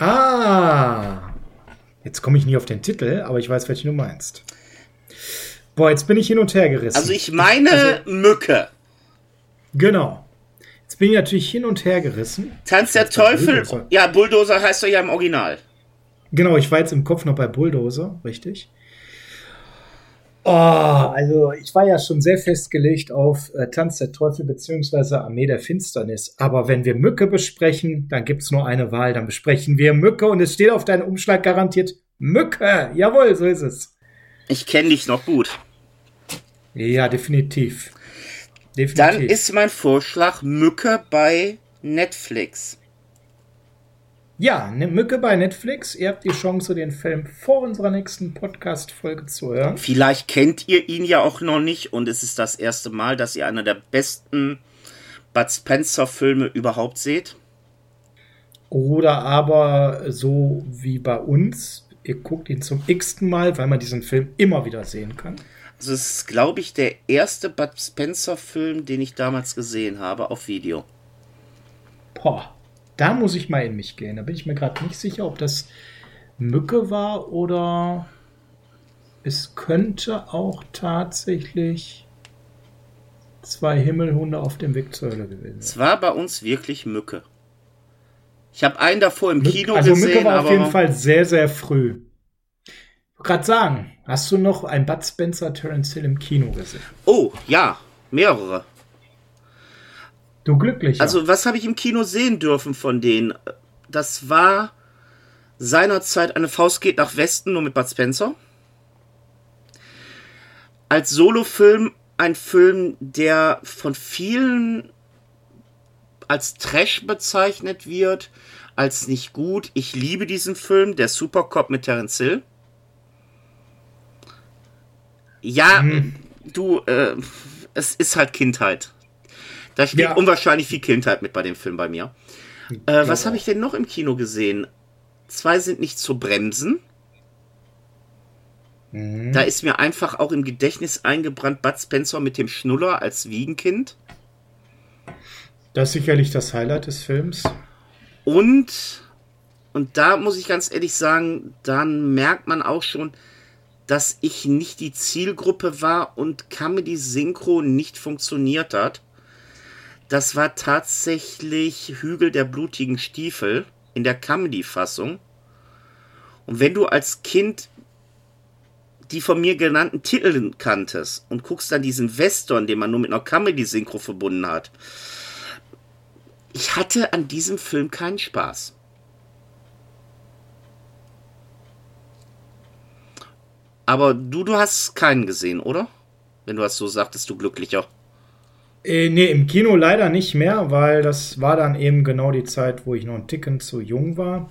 Ah! Jetzt komme ich nie auf den Titel, aber ich weiß, welchen du meinst. Boah, jetzt bin ich hin und her gerissen. Also ich meine also, Mücke. Genau. Jetzt bin ich natürlich hin und her gerissen. Tanz der Teufel. Bulldozer. Ja, Bulldozer heißt doch ja im Original. Genau, ich war jetzt im Kopf noch bei Bulldozer, richtig. Oh, also ich war ja schon sehr festgelegt auf äh, Tanz der Teufel beziehungsweise Armee der Finsternis. Aber wenn wir Mücke besprechen, dann gibt's nur eine Wahl. Dann besprechen wir Mücke und es steht auf deinem Umschlag garantiert Mücke. Jawohl, so ist es. Ich kenne dich noch gut. Ja, definitiv. definitiv. Dann ist mein Vorschlag Mücke bei Netflix. Ja, eine Mücke bei Netflix. Ihr habt die Chance, den Film vor unserer nächsten Podcast-Folge zu hören. Vielleicht kennt ihr ihn ja auch noch nicht und es ist das erste Mal, dass ihr einer der besten Bud Spencer-Filme überhaupt seht. Oder aber so wie bei uns, ihr guckt ihn zum x-ten Mal, weil man diesen Film immer wieder sehen kann. Also es ist, glaube ich, der erste Bud Spencer-Film, den ich damals gesehen habe auf Video. Boah. Da muss ich mal in mich gehen. Da bin ich mir gerade nicht sicher, ob das Mücke war oder es könnte auch tatsächlich zwei Himmelhunde auf dem Weg zur Hölle gewesen sein. Es war bei uns wirklich Mücke. Ich habe einen davor im Mücke, Kino also gesehen. Also Mücke war auf jeden Fall sehr, sehr früh. Ich wollte gerade sagen, hast du noch ein Bud Spencer Terence Hill im Kino gesehen? Oh, ja, mehrere. Du glücklich. Also, was habe ich im Kino sehen dürfen von denen? Das war seinerzeit eine Faust geht nach Westen, nur mit Bud Spencer. Als Solofilm ein Film, der von vielen als Trash bezeichnet wird, als nicht gut. Ich liebe diesen Film, der Supercop mit Terence Hill. Ja, hm. du, äh, es ist halt Kindheit. Da steht ja. unwahrscheinlich viel Kindheit mit bei dem Film bei mir. Äh, was habe ich denn noch im Kino gesehen? Zwei sind nicht zu bremsen. Mhm. Da ist mir einfach auch im Gedächtnis eingebrannt Bud Spencer mit dem Schnuller als Wiegenkind. Das ist sicherlich das Highlight des Films. Und, und da muss ich ganz ehrlich sagen, dann merkt man auch schon, dass ich nicht die Zielgruppe war und Comedy Synchro nicht funktioniert hat. Das war tatsächlich Hügel der blutigen Stiefel in der Comedy-Fassung. Und wenn du als Kind die von mir genannten Titel kanntest und guckst dann diesen Western, den man nur mit einer Comedy-Synchro verbunden hat, ich hatte an diesem Film keinen Spaß. Aber du, du hast keinen gesehen, oder? Wenn du das so sagtest, du glücklicher. Äh, nee, im Kino leider nicht mehr, weil das war dann eben genau die Zeit, wo ich noch ein Ticken zu jung war.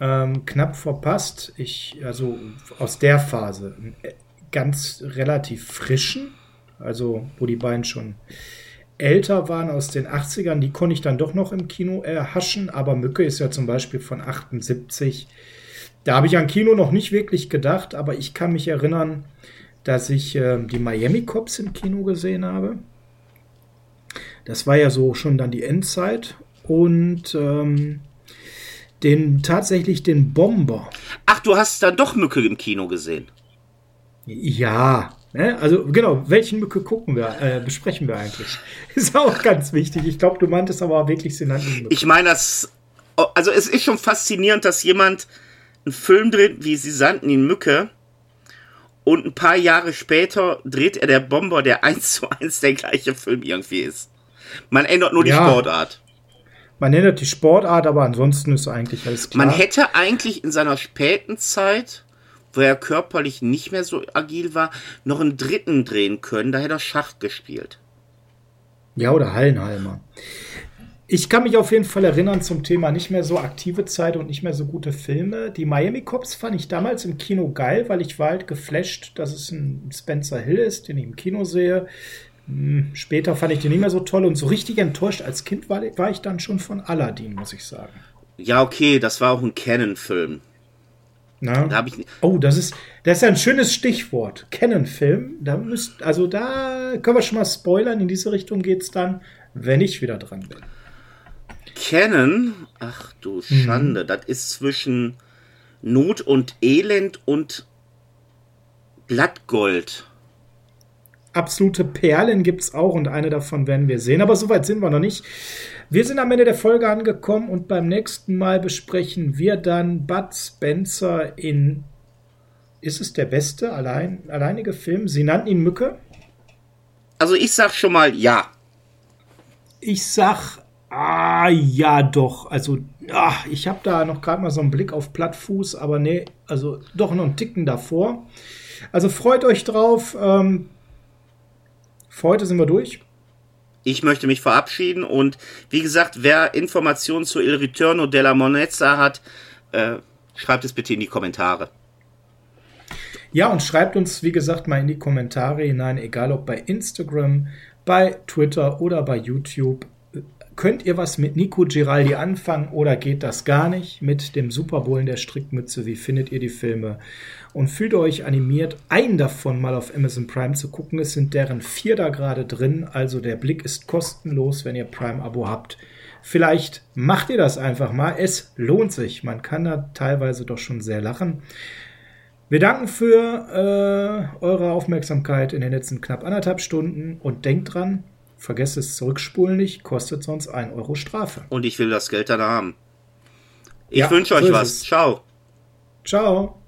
Ähm, knapp verpasst. Ich, also aus der Phase, ganz relativ frischen, also wo die beiden schon älter waren aus den 80ern, die konnte ich dann doch noch im Kino erhaschen, aber Mücke ist ja zum Beispiel von 78 da habe ich an Kino noch nicht wirklich gedacht, aber ich kann mich erinnern, dass ich äh, die Miami Cops im Kino gesehen habe. Das war ja so schon dann die Endzeit. Und ähm, den tatsächlich den Bomber. Ach, du hast da doch Mücke im Kino gesehen. Ja, ne? also genau, welchen Mücke gucken wir, äh, besprechen wir eigentlich? Ist auch ganz wichtig. Ich glaube, du meintest aber wirklich Senanten. Ich meine, das, also es ist schon faszinierend, dass jemand einen Film dreht, wie sie sandten ihn Mücke. Und ein paar Jahre später dreht er der Bomber, der eins zu eins der gleiche Film irgendwie ist. Man ändert nur die ja. Sportart. Man ändert die Sportart, aber ansonsten ist eigentlich alles klar. Man hätte eigentlich in seiner späten Zeit, wo er körperlich nicht mehr so agil war, noch einen dritten drehen können. Da hätte er Schacht gespielt. Ja, oder Hallenhalmer. Ich kann mich auf jeden Fall erinnern zum Thema nicht mehr so aktive Zeit und nicht mehr so gute Filme. Die Miami Cops fand ich damals im Kino geil, weil ich war halt geflasht, dass es ein Spencer Hill ist, den ich im Kino sehe. Hm, später fand ich den nicht mehr so toll und so richtig enttäuscht als Kind war, war ich dann schon von Aladdin, muss ich sagen. Ja, okay, das war auch ein Canon-Film. Da oh, das ist, das ist ein schönes Stichwort. Canon-Film. Da müsst, also da können wir schon mal spoilern. In diese Richtung geht es dann, wenn ich wieder dran bin kennen, ach du mhm. Schande, mhm. das ist zwischen Not und Elend und Blattgold. Absolute Perlen gibt es auch und eine davon werden wir sehen, aber soweit sind wir noch nicht. Wir sind am Ende der Folge angekommen und beim nächsten Mal besprechen wir dann Bud Spencer in. Ist es der beste allein, alleinige Film? Sie nannten ihn Mücke? Also ich sag schon mal ja. Ich sag Ah, ja, doch. Also, ach, ich habe da noch gerade mal so einen Blick auf Plattfuß, aber nee, also doch noch einen Ticken davor. Also freut euch drauf. Ähm, für heute sind wir durch. Ich möchte mich verabschieden und wie gesagt, wer Informationen zu Il Ritorno della Monezza hat, äh, schreibt es bitte in die Kommentare. Ja, und schreibt uns, wie gesagt, mal in die Kommentare hinein, egal ob bei Instagram, bei Twitter oder bei YouTube. Könnt ihr was mit Nico Giraldi anfangen oder geht das gar nicht? Mit dem Super Bowl in der Strickmütze, wie findet ihr die Filme? Und fühlt euch animiert, einen davon mal auf Amazon Prime zu gucken. Es sind deren vier da gerade drin, also der Blick ist kostenlos, wenn ihr Prime-Abo habt. Vielleicht macht ihr das einfach mal. Es lohnt sich. Man kann da teilweise doch schon sehr lachen. Wir danken für äh, eure Aufmerksamkeit in den letzten knapp anderthalb Stunden und denkt dran, Vergesst es zurückspulen nicht, kostet sonst 1 Euro Strafe. Und ich will das Geld dann haben. Ich ja, wünsche euch so was. Ciao. Ciao.